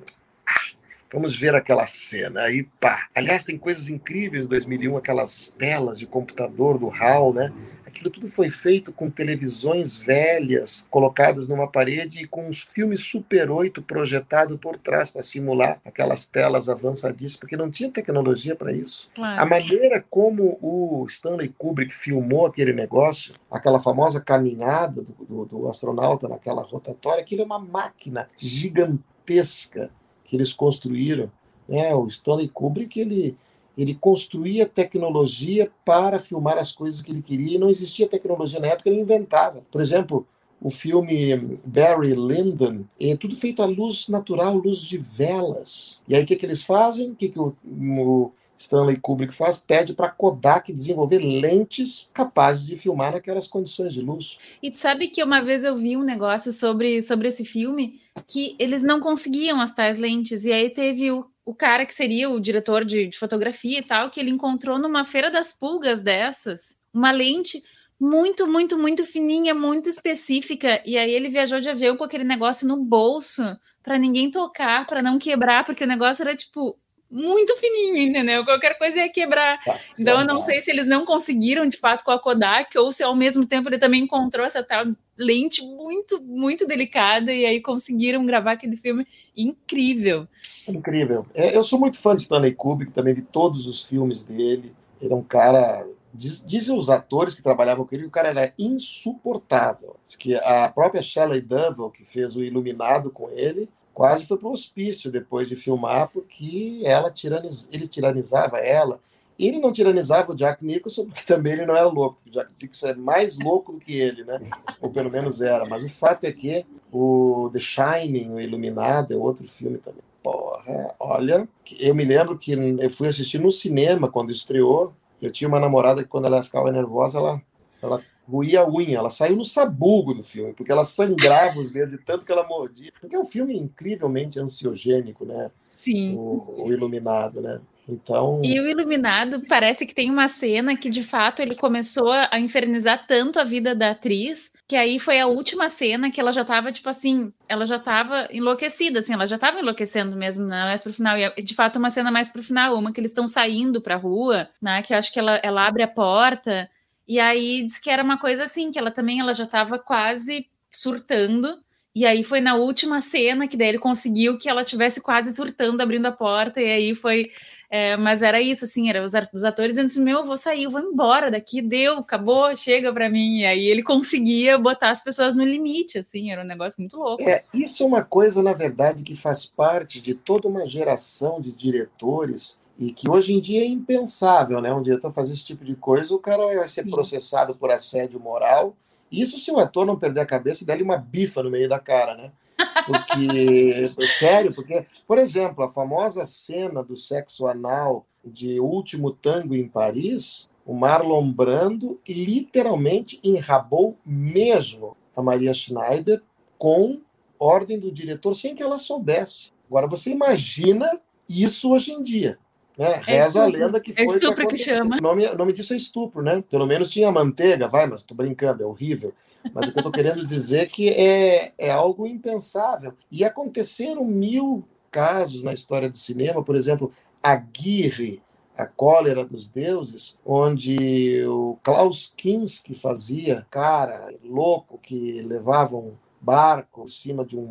Vamos ver aquela cena. Aí, pá. Aliás, tem coisas incríveis em 2001, aquelas telas de computador do HAL, né? Aquilo tudo foi feito com televisões velhas colocadas numa parede e com uns filmes Super 8 projetado por trás para simular aquelas telas avançadíssimas, porque não tinha tecnologia para isso. Claro. A maneira como o Stanley Kubrick filmou aquele negócio, aquela famosa caminhada do, do, do astronauta naquela rotatória, aquilo é uma máquina gigantesca que eles construíram. Né? O Stanley Kubrick ele, ele construía tecnologia para filmar as coisas que ele queria e não existia tecnologia na época, ele inventava. Por exemplo, o filme Barry Lyndon é tudo feito à luz natural, luz de velas. E aí o que, que eles fazem? O que, que o, o Stanley Kubrick faz? Pede para Kodak desenvolver lentes capazes de filmar naquelas condições de luz. E sabe que uma vez eu vi um negócio sobre, sobre esse filme que eles não conseguiam as tais lentes. E aí teve o, o cara que seria o diretor de, de fotografia e tal, que ele encontrou numa feira das pulgas dessas uma lente muito, muito, muito fininha, muito específica. E aí ele viajou de avião com aquele negócio no bolso para ninguém tocar, para não quebrar, porque o negócio era tipo muito fininho, entendeu? Qualquer coisa ia quebrar. Nossa, então eu não sei se eles não conseguiram de fato com a Kodak ou se ao mesmo tempo ele também encontrou essa tal lente muito, muito delicada e aí conseguiram gravar aquele filme incrível. Incrível. É, eu sou muito fã de Stanley Kubrick, também vi todos os filmes dele. Ele é um cara Diz, dizem os atores que trabalhavam com ele que o cara era insuportável. Diz que a própria Shelley Duvall, que fez o Iluminado com ele, quase foi para o hospício depois de filmar, porque ela tiraniz... ele tiranizava ela. Ele não tiranizava o Jack Nicholson, porque também ele não era louco. O Jack Nicholson é mais louco do que ele, né? Ou pelo menos era. Mas o fato é que o The Shining, o Iluminado, é outro filme também. Porra, olha, eu me lembro que eu fui assistir no cinema quando estreou. Eu tinha uma namorada que, quando ela ficava nervosa, ela, ela ruía a unha. Ela saiu no sabugo do filme, porque ela sangrava os dedos de tanto que ela mordia. Porque é um filme incrivelmente ansiogênico, né? Sim. O, o Iluminado, né? Então... E o Iluminado parece que tem uma cena que, de fato, ele começou a infernizar tanto a vida da atriz, que aí foi a última cena que ela já tava, tipo assim, ela já tava enlouquecida, assim, ela já tava enlouquecendo mesmo, né, mais pro final. E, é, de fato, uma cena mais pro final, uma que eles estão saindo pra rua, né, que eu acho que ela, ela abre a porta e aí diz que era uma coisa assim, que ela também ela já estava quase surtando. E aí foi na última cena que daí ele conseguiu que ela tivesse quase surtando, abrindo a porta, e aí foi É, mas era isso, assim, era os, os atores dizendo assim, meu, eu vou sair, eu vou embora daqui, deu, acabou, chega para mim. E aí ele conseguia botar as pessoas no limite, assim, era um negócio muito louco. É, isso é uma coisa, na verdade, que faz parte de toda uma geração de diretores e que hoje em dia é impensável, né? Um diretor fazer esse tipo de coisa, o cara vai ser Sim. processado por assédio moral. Isso se o ator não perder a cabeça e der uma bifa no meio da cara, né? Porque, sério, porque, por exemplo, a famosa cena do sexo anal de Último Tango em Paris, o Marlon Brando literalmente enrabou mesmo a Maria Schneider com ordem do diretor sem que ela soubesse. Agora, você imagina isso hoje em dia. Né? É Reza a lenda que é foi. É estupro que, que chama. O nome, o nome disso é estupro, né? Pelo menos tinha manteiga, vai, mas tô brincando, é horrível. Mas o que eu tô querendo dizer é que é, é algo impensável. E aconteceram mil casos na história do cinema, por exemplo, Aguirre, a Cólera dos Deuses, onde o Klaus Kinski fazia cara louco que levava um barco por cima de um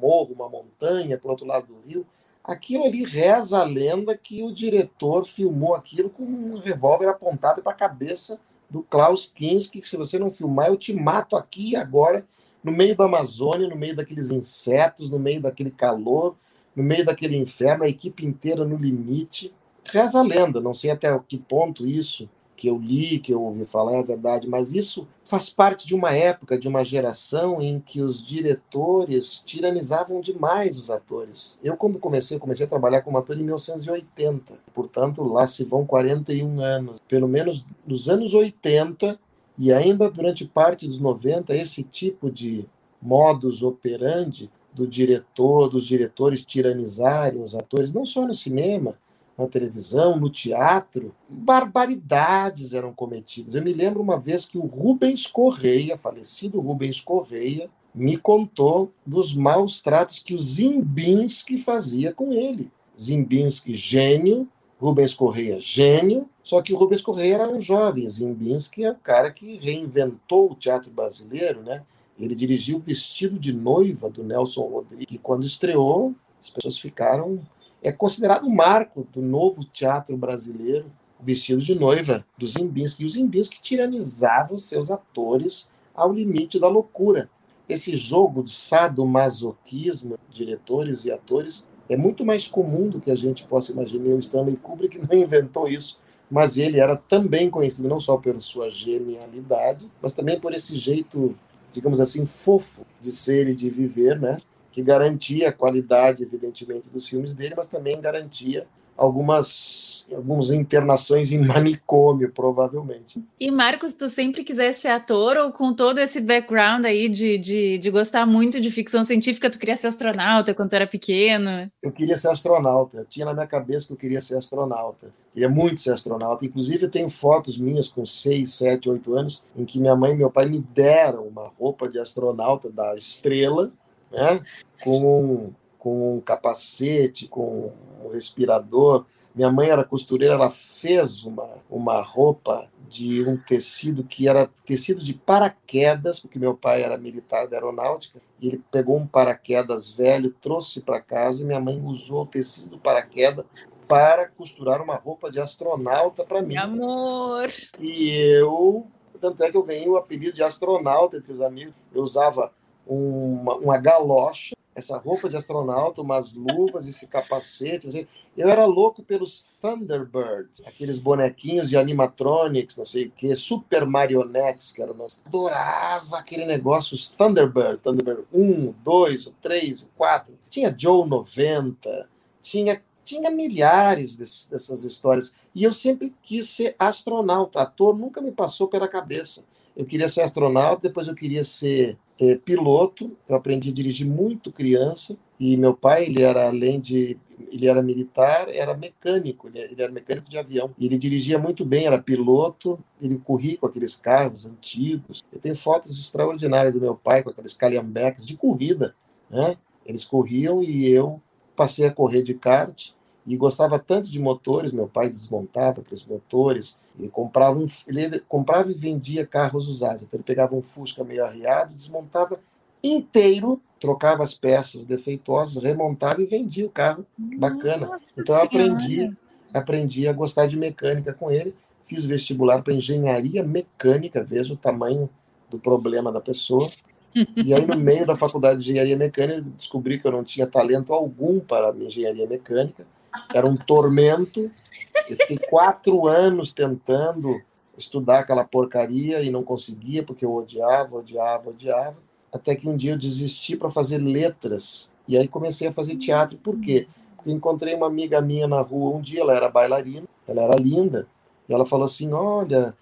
morro, uma montanha, para o outro lado do rio. Aquilo ali reza a lenda que o diretor filmou aquilo com um revólver apontado para a cabeça do Klaus Kinski, que se você não filmar, eu te mato aqui e agora, no meio da Amazônia, no meio daqueles insetos, no meio daquele calor, no meio daquele inferno, a equipe inteira no limite. Reza a lenda, não sei até que ponto isso que eu li, que eu ouvi falar é verdade, mas isso faz parte de uma época, de uma geração em que os diretores tiranizavam demais os atores. Eu, quando comecei, comecei a trabalhar como ator em 1980, portanto, lá se vão 41 anos. Pelo menos nos anos 80 e ainda durante parte dos 90, esse tipo de modus operandi do diretor, dos diretores tiranizarem os atores, não só no cinema, na televisão, no teatro, barbaridades eram cometidas. Eu me lembro uma vez que o Rubens Correia, falecido Rubens Correia, me contou dos maus tratos que o Zimbinski fazia com ele. Zimbinski, gênio, Rubens Correia, gênio, só que o Rubens Correia era um jovem, Zimbinski é o cara que reinventou o teatro brasileiro, né? Ele dirigiu o Vestido de Noiva do Nelson Rodrigues, e quando estreou, as pessoas ficaram é considerado o marco do novo teatro brasileiro, vestido de noiva do Zimbinski. E o Zimbinski tiranizava os seus atores ao limite da loucura. Esse jogo de sadomasoquismo, diretores e atores, é muito mais comum do que a gente possa imaginar. O Stanley Kubrick não inventou isso, mas ele era também conhecido não só pela sua genialidade, mas também por esse jeito, digamos assim, fofo de ser e de viver, né? Que garantia a qualidade, evidentemente, dos filmes dele, mas também garantia algumas, algumas internações em manicômio, provavelmente. E Marcos, tu sempre quiser ser ator ou com todo esse background aí de, de, de gostar muito de ficção científica, tu queria ser astronauta quando tu era pequeno? Eu queria ser astronauta. Eu tinha na minha cabeça que eu queria ser astronauta. Queria muito ser astronauta. Inclusive, eu tenho fotos minhas com 6, 7, 8 anos, em que minha mãe e meu pai me deram uma roupa de astronauta da estrela, né? com, com um capacete, com um respirador. Minha mãe era costureira, ela fez uma, uma roupa de um tecido que era tecido de paraquedas, porque meu pai era militar da aeronáutica, e ele pegou um paraquedas velho, trouxe para casa e minha mãe usou o tecido do paraquedas para costurar uma roupa de astronauta para mim. Amor! E eu, tanto é que eu ganhei o apelido de astronauta entre os amigos. Eu usava uma, uma galocha, essa roupa de astronauta, umas luvas, esse capacete. Assim. Eu era louco pelos Thunderbirds, aqueles bonequinhos de animatronics, não sei o que, super marionetes, que eram. Adorava aquele negócio, os Thunderbird, Thunderbird 1, 2, 3, 4. Tinha Joe 90, tinha, tinha milhares dessas histórias. E eu sempre quis ser astronauta. Ator nunca me passou pela cabeça. Eu queria ser astronauta, depois eu queria ser é, piloto. Eu aprendi a dirigir muito criança e meu pai ele era além de ele era militar, era mecânico, ele, era mecânico de avião. Ele dirigia muito bem, era piloto, ele corria com aqueles carros antigos. Eu tenho fotos extraordinárias do meu pai com aqueles calhambeques de corrida, né? Eles corriam e eu passei a correr de kart e gostava tanto de motores, meu pai desmontava aqueles motores, ele comprava, um, ele comprava e vendia carros usados, então ele pegava um Fusca meio arriado, desmontava inteiro, trocava as peças defeituosas, remontava e vendia o carro bacana. Nossa então eu aprendi, aprendi a gostar de mecânica com ele. Fiz vestibular para engenharia mecânica, veja o tamanho do problema da pessoa. E aí, no meio da faculdade de engenharia mecânica, descobri que eu não tinha talento algum para engenharia mecânica. Era um tormento. Eu fiquei quatro anos tentando estudar aquela porcaria e não conseguia, porque eu odiava, odiava, odiava. Até que um dia eu desisti para fazer letras. E aí comecei a fazer teatro. Por quê? Porque encontrei uma amiga minha na rua um dia, ela era bailarina, ela era linda. E ela falou assim: Olha,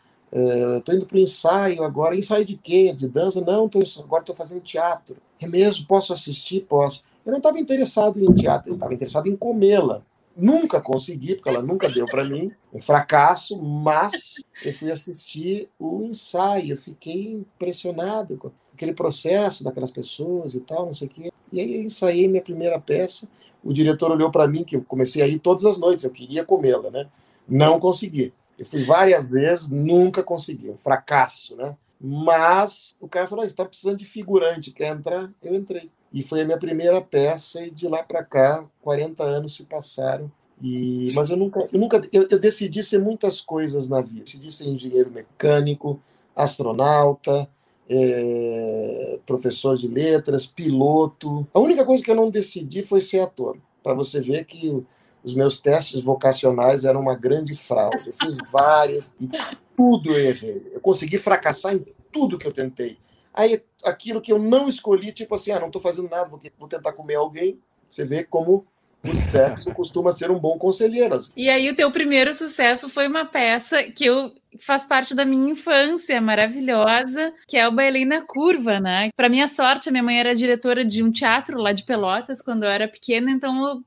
estou indo para o ensaio agora. Ensaio de quê? De dança? Não, tô, agora estou fazendo teatro. É mesmo? Posso assistir? Posso. Eu não estava interessado em teatro, eu estava interessado em comê-la. Nunca consegui, porque ela nunca deu para mim, um fracasso, mas eu fui assistir o ensaio, eu fiquei impressionado com aquele processo daquelas pessoas e tal, não sei o quê. E aí eu ensaiei minha primeira peça, o diretor olhou para mim, que eu comecei a ir todas as noites, eu queria comê-la, né? Não consegui. Eu fui várias vezes, nunca consegui, um fracasso, né? Mas o cara falou: está precisando de figurante, quer entrar? Eu entrei. E foi a minha primeira peça, e de lá para cá, 40 anos se passaram. E, mas eu nunca, eu nunca, eu, eu decidi ser muitas coisas na vida. Decidi ser engenheiro mecânico, astronauta, é, professor de letras, piloto. A única coisa que eu não decidi foi ser ator. Para você ver que os meus testes vocacionais eram uma grande fraude. Eu fiz várias e tudo eu errei. Eu consegui fracassar em tudo que eu tentei. Aí aquilo que eu não escolhi, tipo assim, ah, não estou fazendo nada, vou, vou tentar comer alguém. Você vê como o sexo costuma ser um bom conselheiro. E aí o teu primeiro sucesso foi uma peça que eu faz parte da minha infância maravilhosa, que é o Bailei na Curva, né? Para minha sorte, a minha mãe era diretora de um teatro lá de Pelotas quando eu era pequena, então eu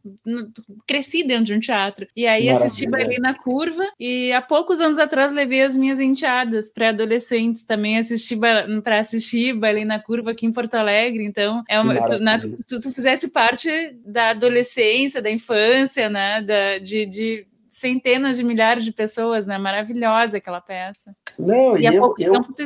cresci dentro de um teatro. E aí Maravilha. assisti Bailei na Curva e há poucos anos atrás levei as minhas enteadas pré-adolescentes também assisti para assistir Bailei na Curva aqui em Porto Alegre. Então, é uma, tu, na, tu, tu, fizesse parte da adolescência, da infância, né? Da, de, de centenas de milhares de pessoas, né? Maravilhosa aquela peça. Não, e, e há eu, pouco eu... tempo tu,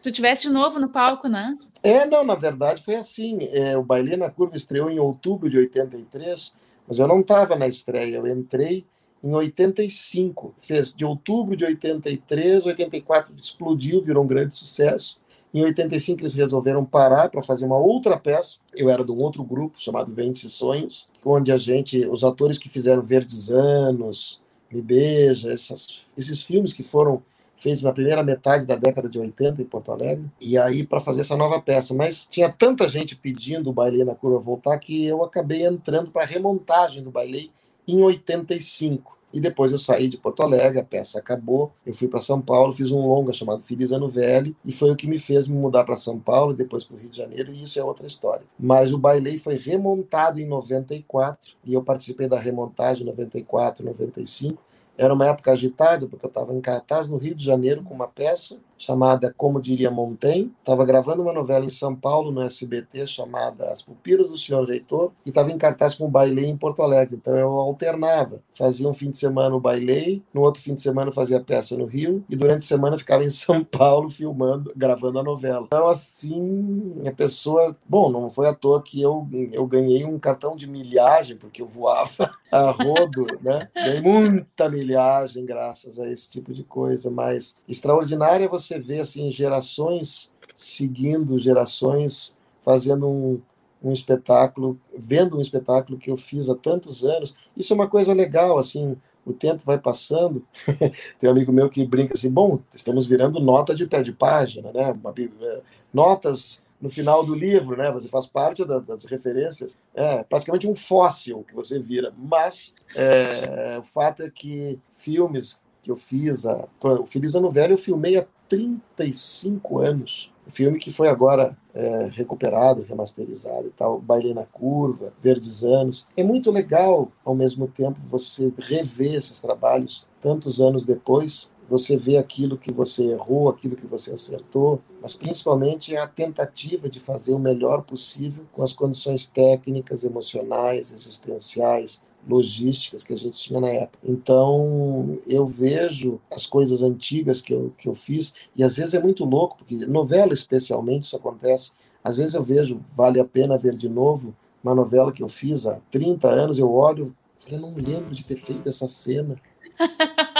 tu tiveste de novo no palco, né? É, não, na verdade foi assim. É, o Baile na Curva estreou em outubro de 83, mas eu não estava na estreia, eu entrei em 85. Fez de outubro de 83, 84 explodiu, virou um grande sucesso. Em 85 eles resolveram parar para fazer uma outra peça. Eu era de um outro grupo chamado Ventes e Sonhos, onde a gente, os atores que fizeram Verdes Anos, me Beija, essas, esses filmes que foram feitos na primeira metade da década de 80 em Porto Alegre, e aí para fazer essa nova peça. Mas tinha tanta gente pedindo o Bailei na Curva voltar que eu acabei entrando para a remontagem do Bailei em 85. E depois eu saí de Porto Alegre, a peça acabou, eu fui para São Paulo, fiz um longa chamado Feliz Ano Velho, e foi o que me fez me mudar para São Paulo, depois para o Rio de Janeiro, e isso é outra história. Mas o Bailei foi remontado em 94, e eu participei da remontagem 94, 95, era uma época agitada, porque eu estava em cartaz no Rio de Janeiro com uma peça chamada Como Diria Montaigne. Estava gravando uma novela em São Paulo, no SBT, chamada As Pupilas do Senhor Reitor, e estava em cartaz com o Bailei em Porto Alegre. Então eu alternava. Fazia um fim de semana o Bailei, no outro fim de semana fazia a peça no Rio, e durante a semana ficava em São Paulo filmando, gravando a novela. Então, assim, a pessoa. Bom, não foi à toa que eu, eu ganhei um cartão de milhagem, porque eu voava a rodo, né? Ganhei muita milhagem graças a esse tipo de coisa, mas extraordinária você você vê assim gerações seguindo gerações fazendo um, um espetáculo, vendo um espetáculo que eu fiz há tantos anos. Isso é uma coisa legal, assim, o tempo vai passando. Tem um amigo meu que brinca assim, bom, estamos virando nota de pé de página, né? É, notas no final do livro, né? Você faz parte da, das referências. É praticamente um fóssil que você vira. Mas é, o fato é que filmes que eu fiz, a, o Feliz Ano Velho eu filmei há 35 anos. O filme que foi agora é, recuperado, remasterizado e tal, Baile na Curva, Verdes Anos. É muito legal, ao mesmo tempo, você rever esses trabalhos tantos anos depois. Você vê aquilo que você errou, aquilo que você acertou, mas principalmente a tentativa de fazer o melhor possível com as condições técnicas, emocionais, existenciais, logísticas que a gente tinha na época. Então, eu vejo as coisas antigas que eu, que eu fiz, e às vezes é muito louco, porque novela especialmente isso acontece. Às vezes eu vejo, vale a pena ver de novo, uma novela que eu fiz há 30 anos, eu olho, falei, não me lembro de ter feito essa cena.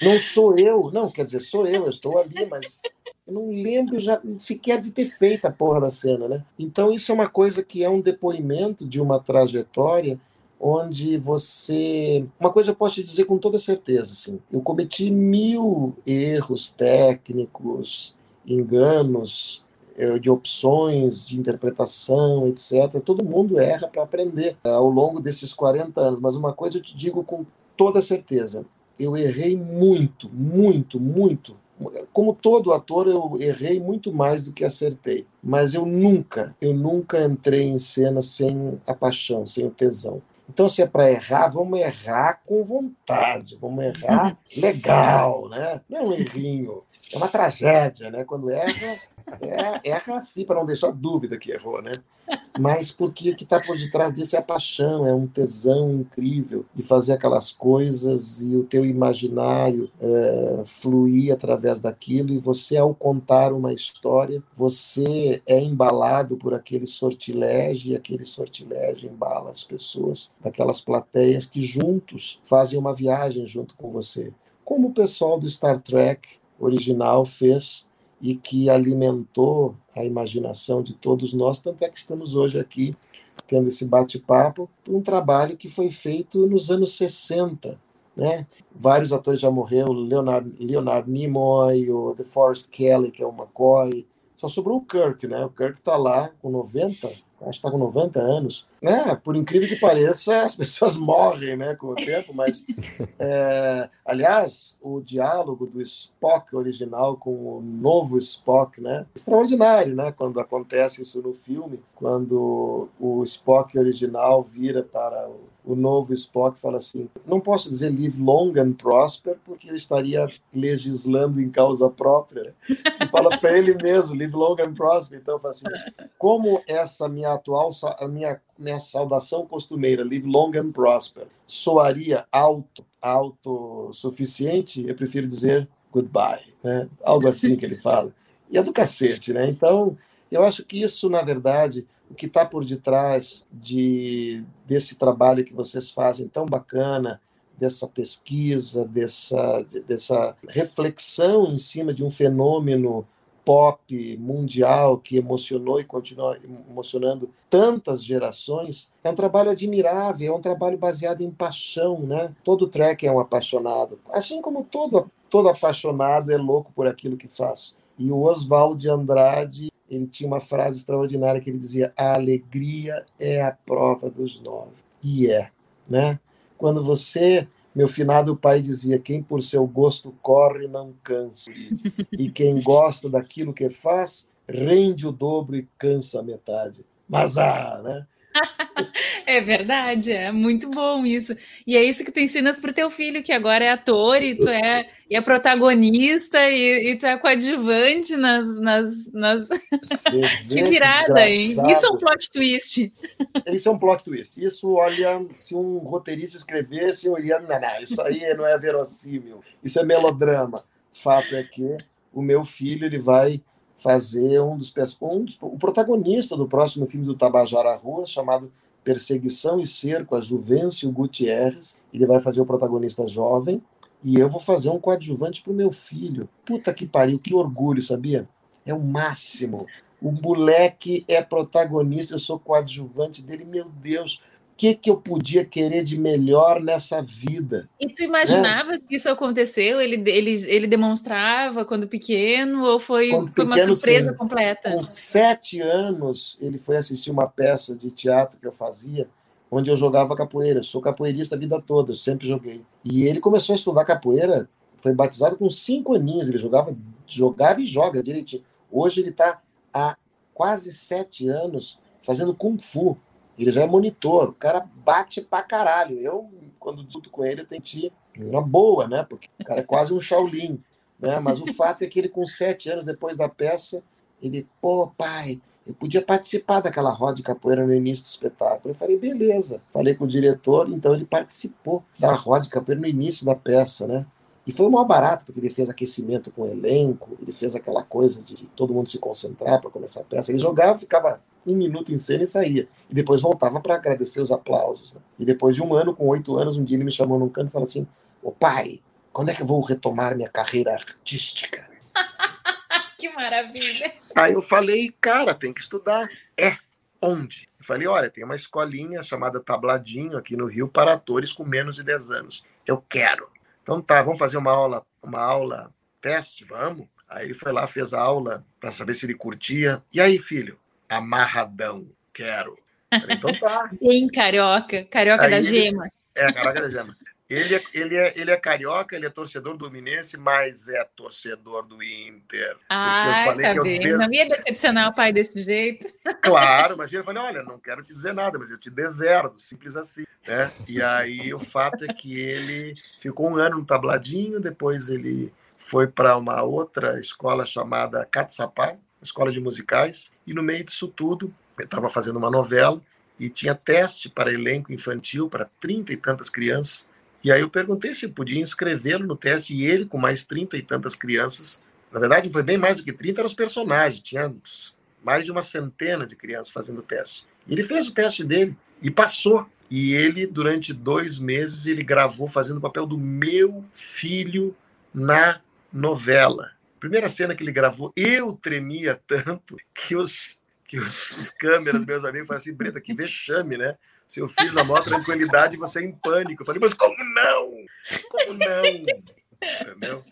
Não sou eu, não, quer dizer, sou eu, eu estou ali, mas eu não lembro já sequer de ter feito a porra da cena, né? Então isso é uma coisa que é um depoimento de uma trajetória onde você. Uma coisa eu posso te dizer com toda certeza, assim, eu cometi mil erros técnicos, enganos eh, de opções, de interpretação, etc. Todo mundo erra para aprender eh, ao longo desses 40 anos, mas uma coisa eu te digo com toda certeza: eu errei muito, muito, muito. Como todo ator, eu errei muito mais do que acertei. Mas eu nunca, eu nunca entrei em cena sem a paixão, sem o tesão. Então, se é para errar, vamos errar com vontade, vamos errar legal, né? Não é um errinho, é uma tragédia, né? Quando erra, é, assim, para não deixar dúvida que errou, né? Mas porque o que está por detrás disso é a paixão, é um tesão incrível de fazer aquelas coisas e o teu imaginário é, fluir através daquilo. E você, ao contar uma história, você é embalado por aquele sortilégio e aquele sortilégio embala as pessoas daquelas plateias que juntos fazem uma viagem junto com você. Como o pessoal do Star Trek original fez e que alimentou a imaginação de todos nós, tanto é que estamos hoje aqui tendo esse bate-papo, um trabalho que foi feito nos anos 60. Né? Vários atores já morreram, Leonard, Leonard Nimoy, o The Forest Kelly, que é o McCoy, só sobrou o Kirk, né? O Kirk está lá com 90, acho que está com 90 anos. Né? Por incrível que pareça, as pessoas morrem né, com o tempo, mas. É... aliás, o diálogo do Spock original com o novo Spock, né? Extraordinário, né? Quando acontece isso no filme, quando o Spock original vira para o o novo Spock fala assim: não posso dizer live long and prosper, porque eu estaria legislando em causa própria. E fala para ele mesmo: live long and prosper. Então, fala assim: como essa minha atual, a minha, minha saudação costumeira, live long and prosper, soaria alto, autossuficiente, eu prefiro dizer goodbye. Né? Algo assim que ele fala. E é do cacete, né? Então, eu acho que isso, na verdade, o que está por detrás de, desse trabalho que vocês fazem tão bacana, dessa pesquisa, dessa, dessa reflexão em cima de um fenômeno pop mundial que emocionou e continua emocionando tantas gerações, é um trabalho admirável, é um trabalho baseado em paixão, né? Todo track é um apaixonado, assim como todo todo apaixonado é louco por aquilo que faz. E o Oswald de Andrade ele tinha uma frase extraordinária que ele dizia: a alegria é a prova dos nove. E é, né? Quando você, meu finado pai dizia, quem por seu gosto corre não cansa, e quem gosta daquilo que faz rende o dobro e cansa a metade. Mas ah, né? É verdade, é muito bom isso. E é isso que tu ensinas pro teu filho, que agora é ator e tu é, e é protagonista e, e tu é coadjuvante nas. nas, nas... que virada, hein? Isso é um plot twist. Isso é um plot twist. Isso, olha, se um roteirista escrevesse, eu ia. Não, não, isso aí não é verossímil. Isso é melodrama. Fato é que o meu filho ele vai fazer um dos, um dos, o protagonista do próximo filme do Tabajara Rua, chamado Perseguição e Cerco, a Juvencio Gutierrez. Ele vai fazer o protagonista jovem e eu vou fazer um coadjuvante para o meu filho. Puta que pariu, que orgulho, sabia? É o máximo. O moleque é protagonista, eu sou coadjuvante dele, meu Deus que, que eu podia querer de melhor nessa vida. E tu imaginava né? que isso aconteceu? Ele, ele, ele demonstrava quando pequeno ou foi, foi pequeno, uma surpresa sim. completa? Com sete anos, ele foi assistir uma peça de teatro que eu fazia, onde eu jogava capoeira. Eu sou capoeirista a vida toda, eu sempre joguei. E ele começou a estudar capoeira, foi batizado com cinco aninhos, ele jogava, jogava e joga direitinho. Hoje ele está há quase sete anos fazendo Kung Fu. Ele já é monitor, o cara bate pra caralho. Eu, quando discuto com ele, eu que uma boa, né? Porque o cara é quase um Shaolin, né? Mas o fato é que ele, com sete anos depois da peça, ele, pô, pai, eu podia participar daquela roda de capoeira no início do espetáculo. Eu falei, beleza. Falei com o diretor, então ele participou da roda de capoeira no início da peça, né? E foi o maior barato, porque ele fez aquecimento com o elenco, ele fez aquela coisa de todo mundo se concentrar para começar a peça. Ele jogava, ficava um minuto em cena e saía. E depois voltava para agradecer os aplausos. Né? E depois de um ano, com oito anos, um dia ele me chamou num canto e falou assim: Ô pai, quando é que eu vou retomar minha carreira artística? que maravilha! Aí eu falei, cara, tem que estudar. É, onde? Eu falei, olha, tem uma escolinha chamada Tabladinho aqui no Rio para atores com menos de 10 anos. Eu quero. Então tá, vamos fazer uma aula, uma aula teste, vamos? Aí ele foi lá, fez a aula para saber se ele curtia. E aí, filho? Amarradão, quero. Falei, então tá. Bem carioca, carioca aí da ele, gema. É, carioca da gema. Ele é, ele, é, ele é carioca, ele é torcedor do Minense, mas é torcedor do Inter. Ah, tá bem. Des... Não ia decepcionar o pai desse jeito. Claro, imagina, eu falei, olha, não quero te dizer nada, mas eu te deserdo, simples assim. Né? E aí o fato é que ele ficou um ano no tabladinho, depois ele foi para uma outra escola chamada Catsapá, escola de musicais, e no meio disso tudo, ele estava fazendo uma novela e tinha teste para elenco infantil para trinta e tantas crianças. E aí eu perguntei se podia inscrevê-lo no teste, e ele, com mais trinta e tantas crianças, na verdade foi bem mais do que 30, eram os personagens, tinha mais de uma centena de crianças fazendo o teste. E ele fez o teste dele e passou. E ele, durante dois meses, ele gravou fazendo o papel do meu filho na novela. Primeira cena que ele gravou, eu tremia tanto que os, que os, os câmeras, meus amigos, falaram assim, Brenda, que vexame, né? Seu filho na maior tranquilidade e você é em pânico. Eu falei, mas como não? Como não? Entendeu?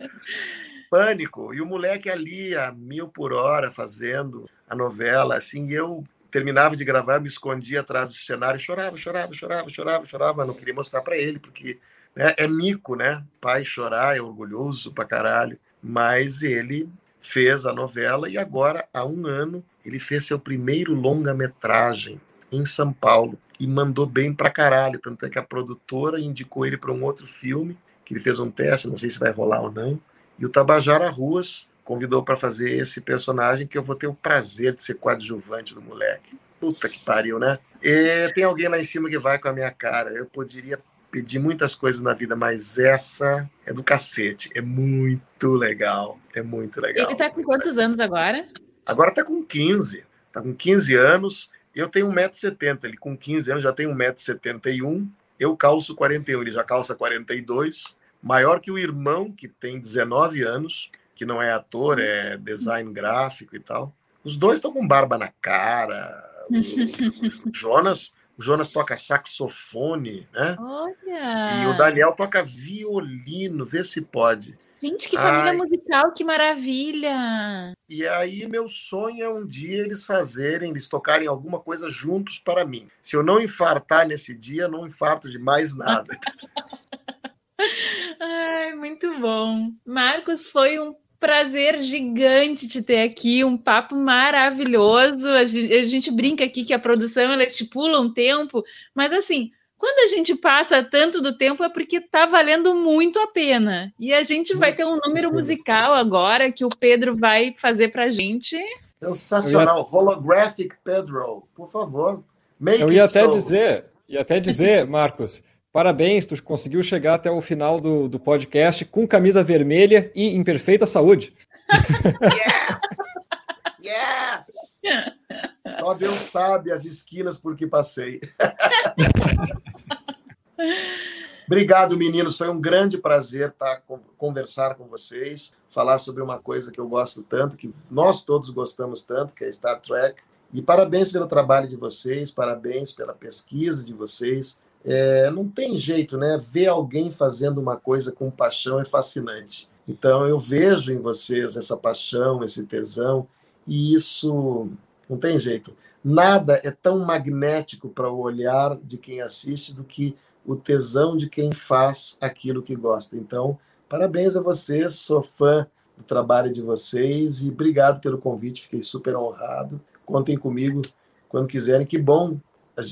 Pânico. E o moleque ali a mil por hora fazendo a novela, assim, eu terminava de gravar, me escondia atrás do cenário, chorava, chorava, chorava, chorava, chorava, mas não queria mostrar para ele, porque né, é mico, né? Pai chorar é orgulhoso pra caralho, mas ele fez a novela e agora, há um ano, ele fez seu primeiro longa-metragem em São Paulo e mandou bem pra caralho. Tanto é que a produtora indicou ele para um outro filme, que ele fez um teste, não sei se vai rolar ou não. E o Tabajara Ruas convidou para fazer esse personagem que eu vou ter o prazer de ser coadjuvante do moleque. Puta que pariu, né? E tem alguém lá em cima que vai com a minha cara. Eu poderia pedir muitas coisas na vida, mas essa é do cacete. É muito legal. É muito legal. Ele tá com quantos legal. anos agora? Agora tá com 15. Tá com 15 anos eu tenho 1,70m, ele com 15 anos já tem 1,71m, eu calço 41, ele já calça 42, maior que o irmão, que tem 19 anos, que não é ator, é design gráfico e tal. Os dois estão com barba na cara. O Jonas o Jonas toca saxofone, né? Olha! E o Daniel toca violino, vê se pode. Gente, que família Ai. musical, que maravilha! E aí, meu sonho é um dia eles fazerem, eles tocarem alguma coisa juntos para mim. Se eu não infartar nesse dia, não infarto de mais nada. Ai, muito bom. Marcos, foi um prazer gigante te ter aqui, um papo maravilhoso. A gente, a gente, brinca aqui que a produção ela estipula um tempo, mas assim, quando a gente passa tanto do tempo é porque tá valendo muito a pena. E a gente vai ter um número musical agora que o Pedro vai fazer pra gente. Sensacional, ia... holographic Pedro, por favor. Make Eu ia até so. dizer, ia até dizer, Marcos, Parabéns, tu conseguiu chegar até o final do, do podcast com camisa vermelha e em perfeita saúde. Yes! Yes! Só Deus sabe as esquinas por que passei. Obrigado, meninos. Foi um grande prazer estar conversar com vocês, falar sobre uma coisa que eu gosto tanto, que nós todos gostamos tanto, que é Star Trek. E parabéns pelo trabalho de vocês, parabéns pela pesquisa de vocês é, não tem jeito, né? Ver alguém fazendo uma coisa com paixão é fascinante. Então eu vejo em vocês essa paixão, esse tesão, e isso não tem jeito. Nada é tão magnético para o olhar de quem assiste do que o tesão de quem faz aquilo que gosta. Então, parabéns a vocês, sou fã do trabalho de vocês e obrigado pelo convite, fiquei super honrado. Contem comigo quando quiserem. Que bom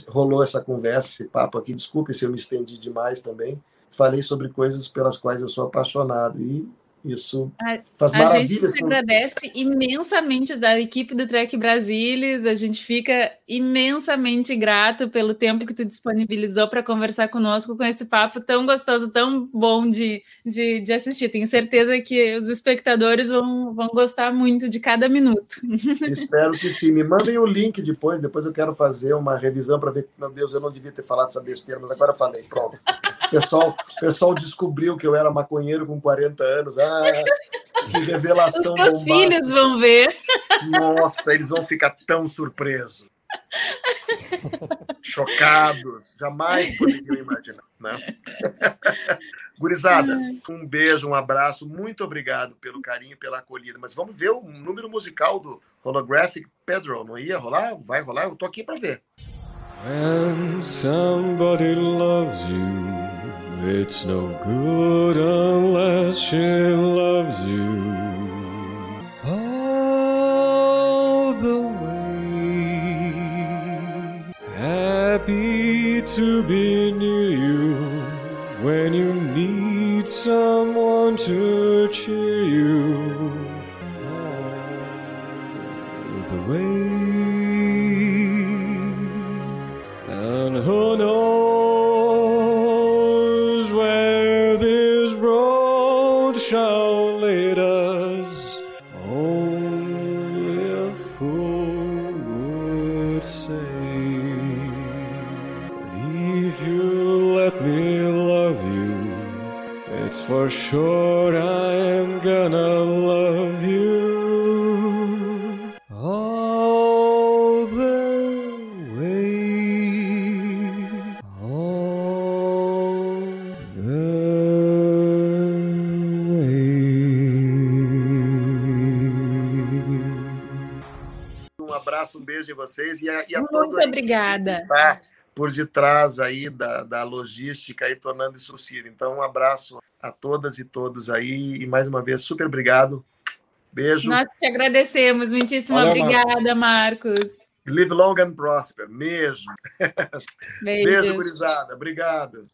rolou essa conversa, esse papo aqui. Desculpe se eu me estendi demais também. Falei sobre coisas pelas quais eu sou apaixonado e Isso A- faz A gente maravilhas. te por- agradece imensamente da equipe do Trek Brasilis. A gente fica imensamente grato pelo tempo que tu disponibilizou para conversar conosco com esse papo tão gostoso, tão bom de, de, de assistir. Tenho certeza que os espectadores vão, vão gostar muito de cada minuto. Espero que sim. Me mandem o link depois. Depois eu quero fazer uma revisão para ver. Meu Deus, eu não devia ter falado essa besteira, mas agora falei. Pronto. O pessoal, pessoal descobriu que eu era maconheiro com 40 anos. Ah, que Os revelação teus bombástica. filhos vão ver. Nossa, eles vão ficar tão surpresos. Chocados. Jamais poderiam imaginar. Né? Gurizada, um beijo, um abraço. Muito obrigado pelo carinho, pela acolhida. Mas vamos ver o número musical do Holographic Pedro. Não ia rolar? Vai rolar? Eu tô aqui para ver. When somebody loves you, it's no good unless she loves you. All the way, happy to be near you when you need someone to cheer sure I am gonna love you. All the way, all the way. Um abraço, um beijo em vocês e a, e a Muito obrigada. que tá por detrás aí da, da logística aí tornando isso possível. Então, um abraço a todas e todos aí e mais uma vez super obrigado. Beijo. Nós te agradecemos. Muitíssimo Valeu, obrigada, Marcos. Live long and prosper. Mesmo. Beijos. Beijo, gurizada. Obrigado.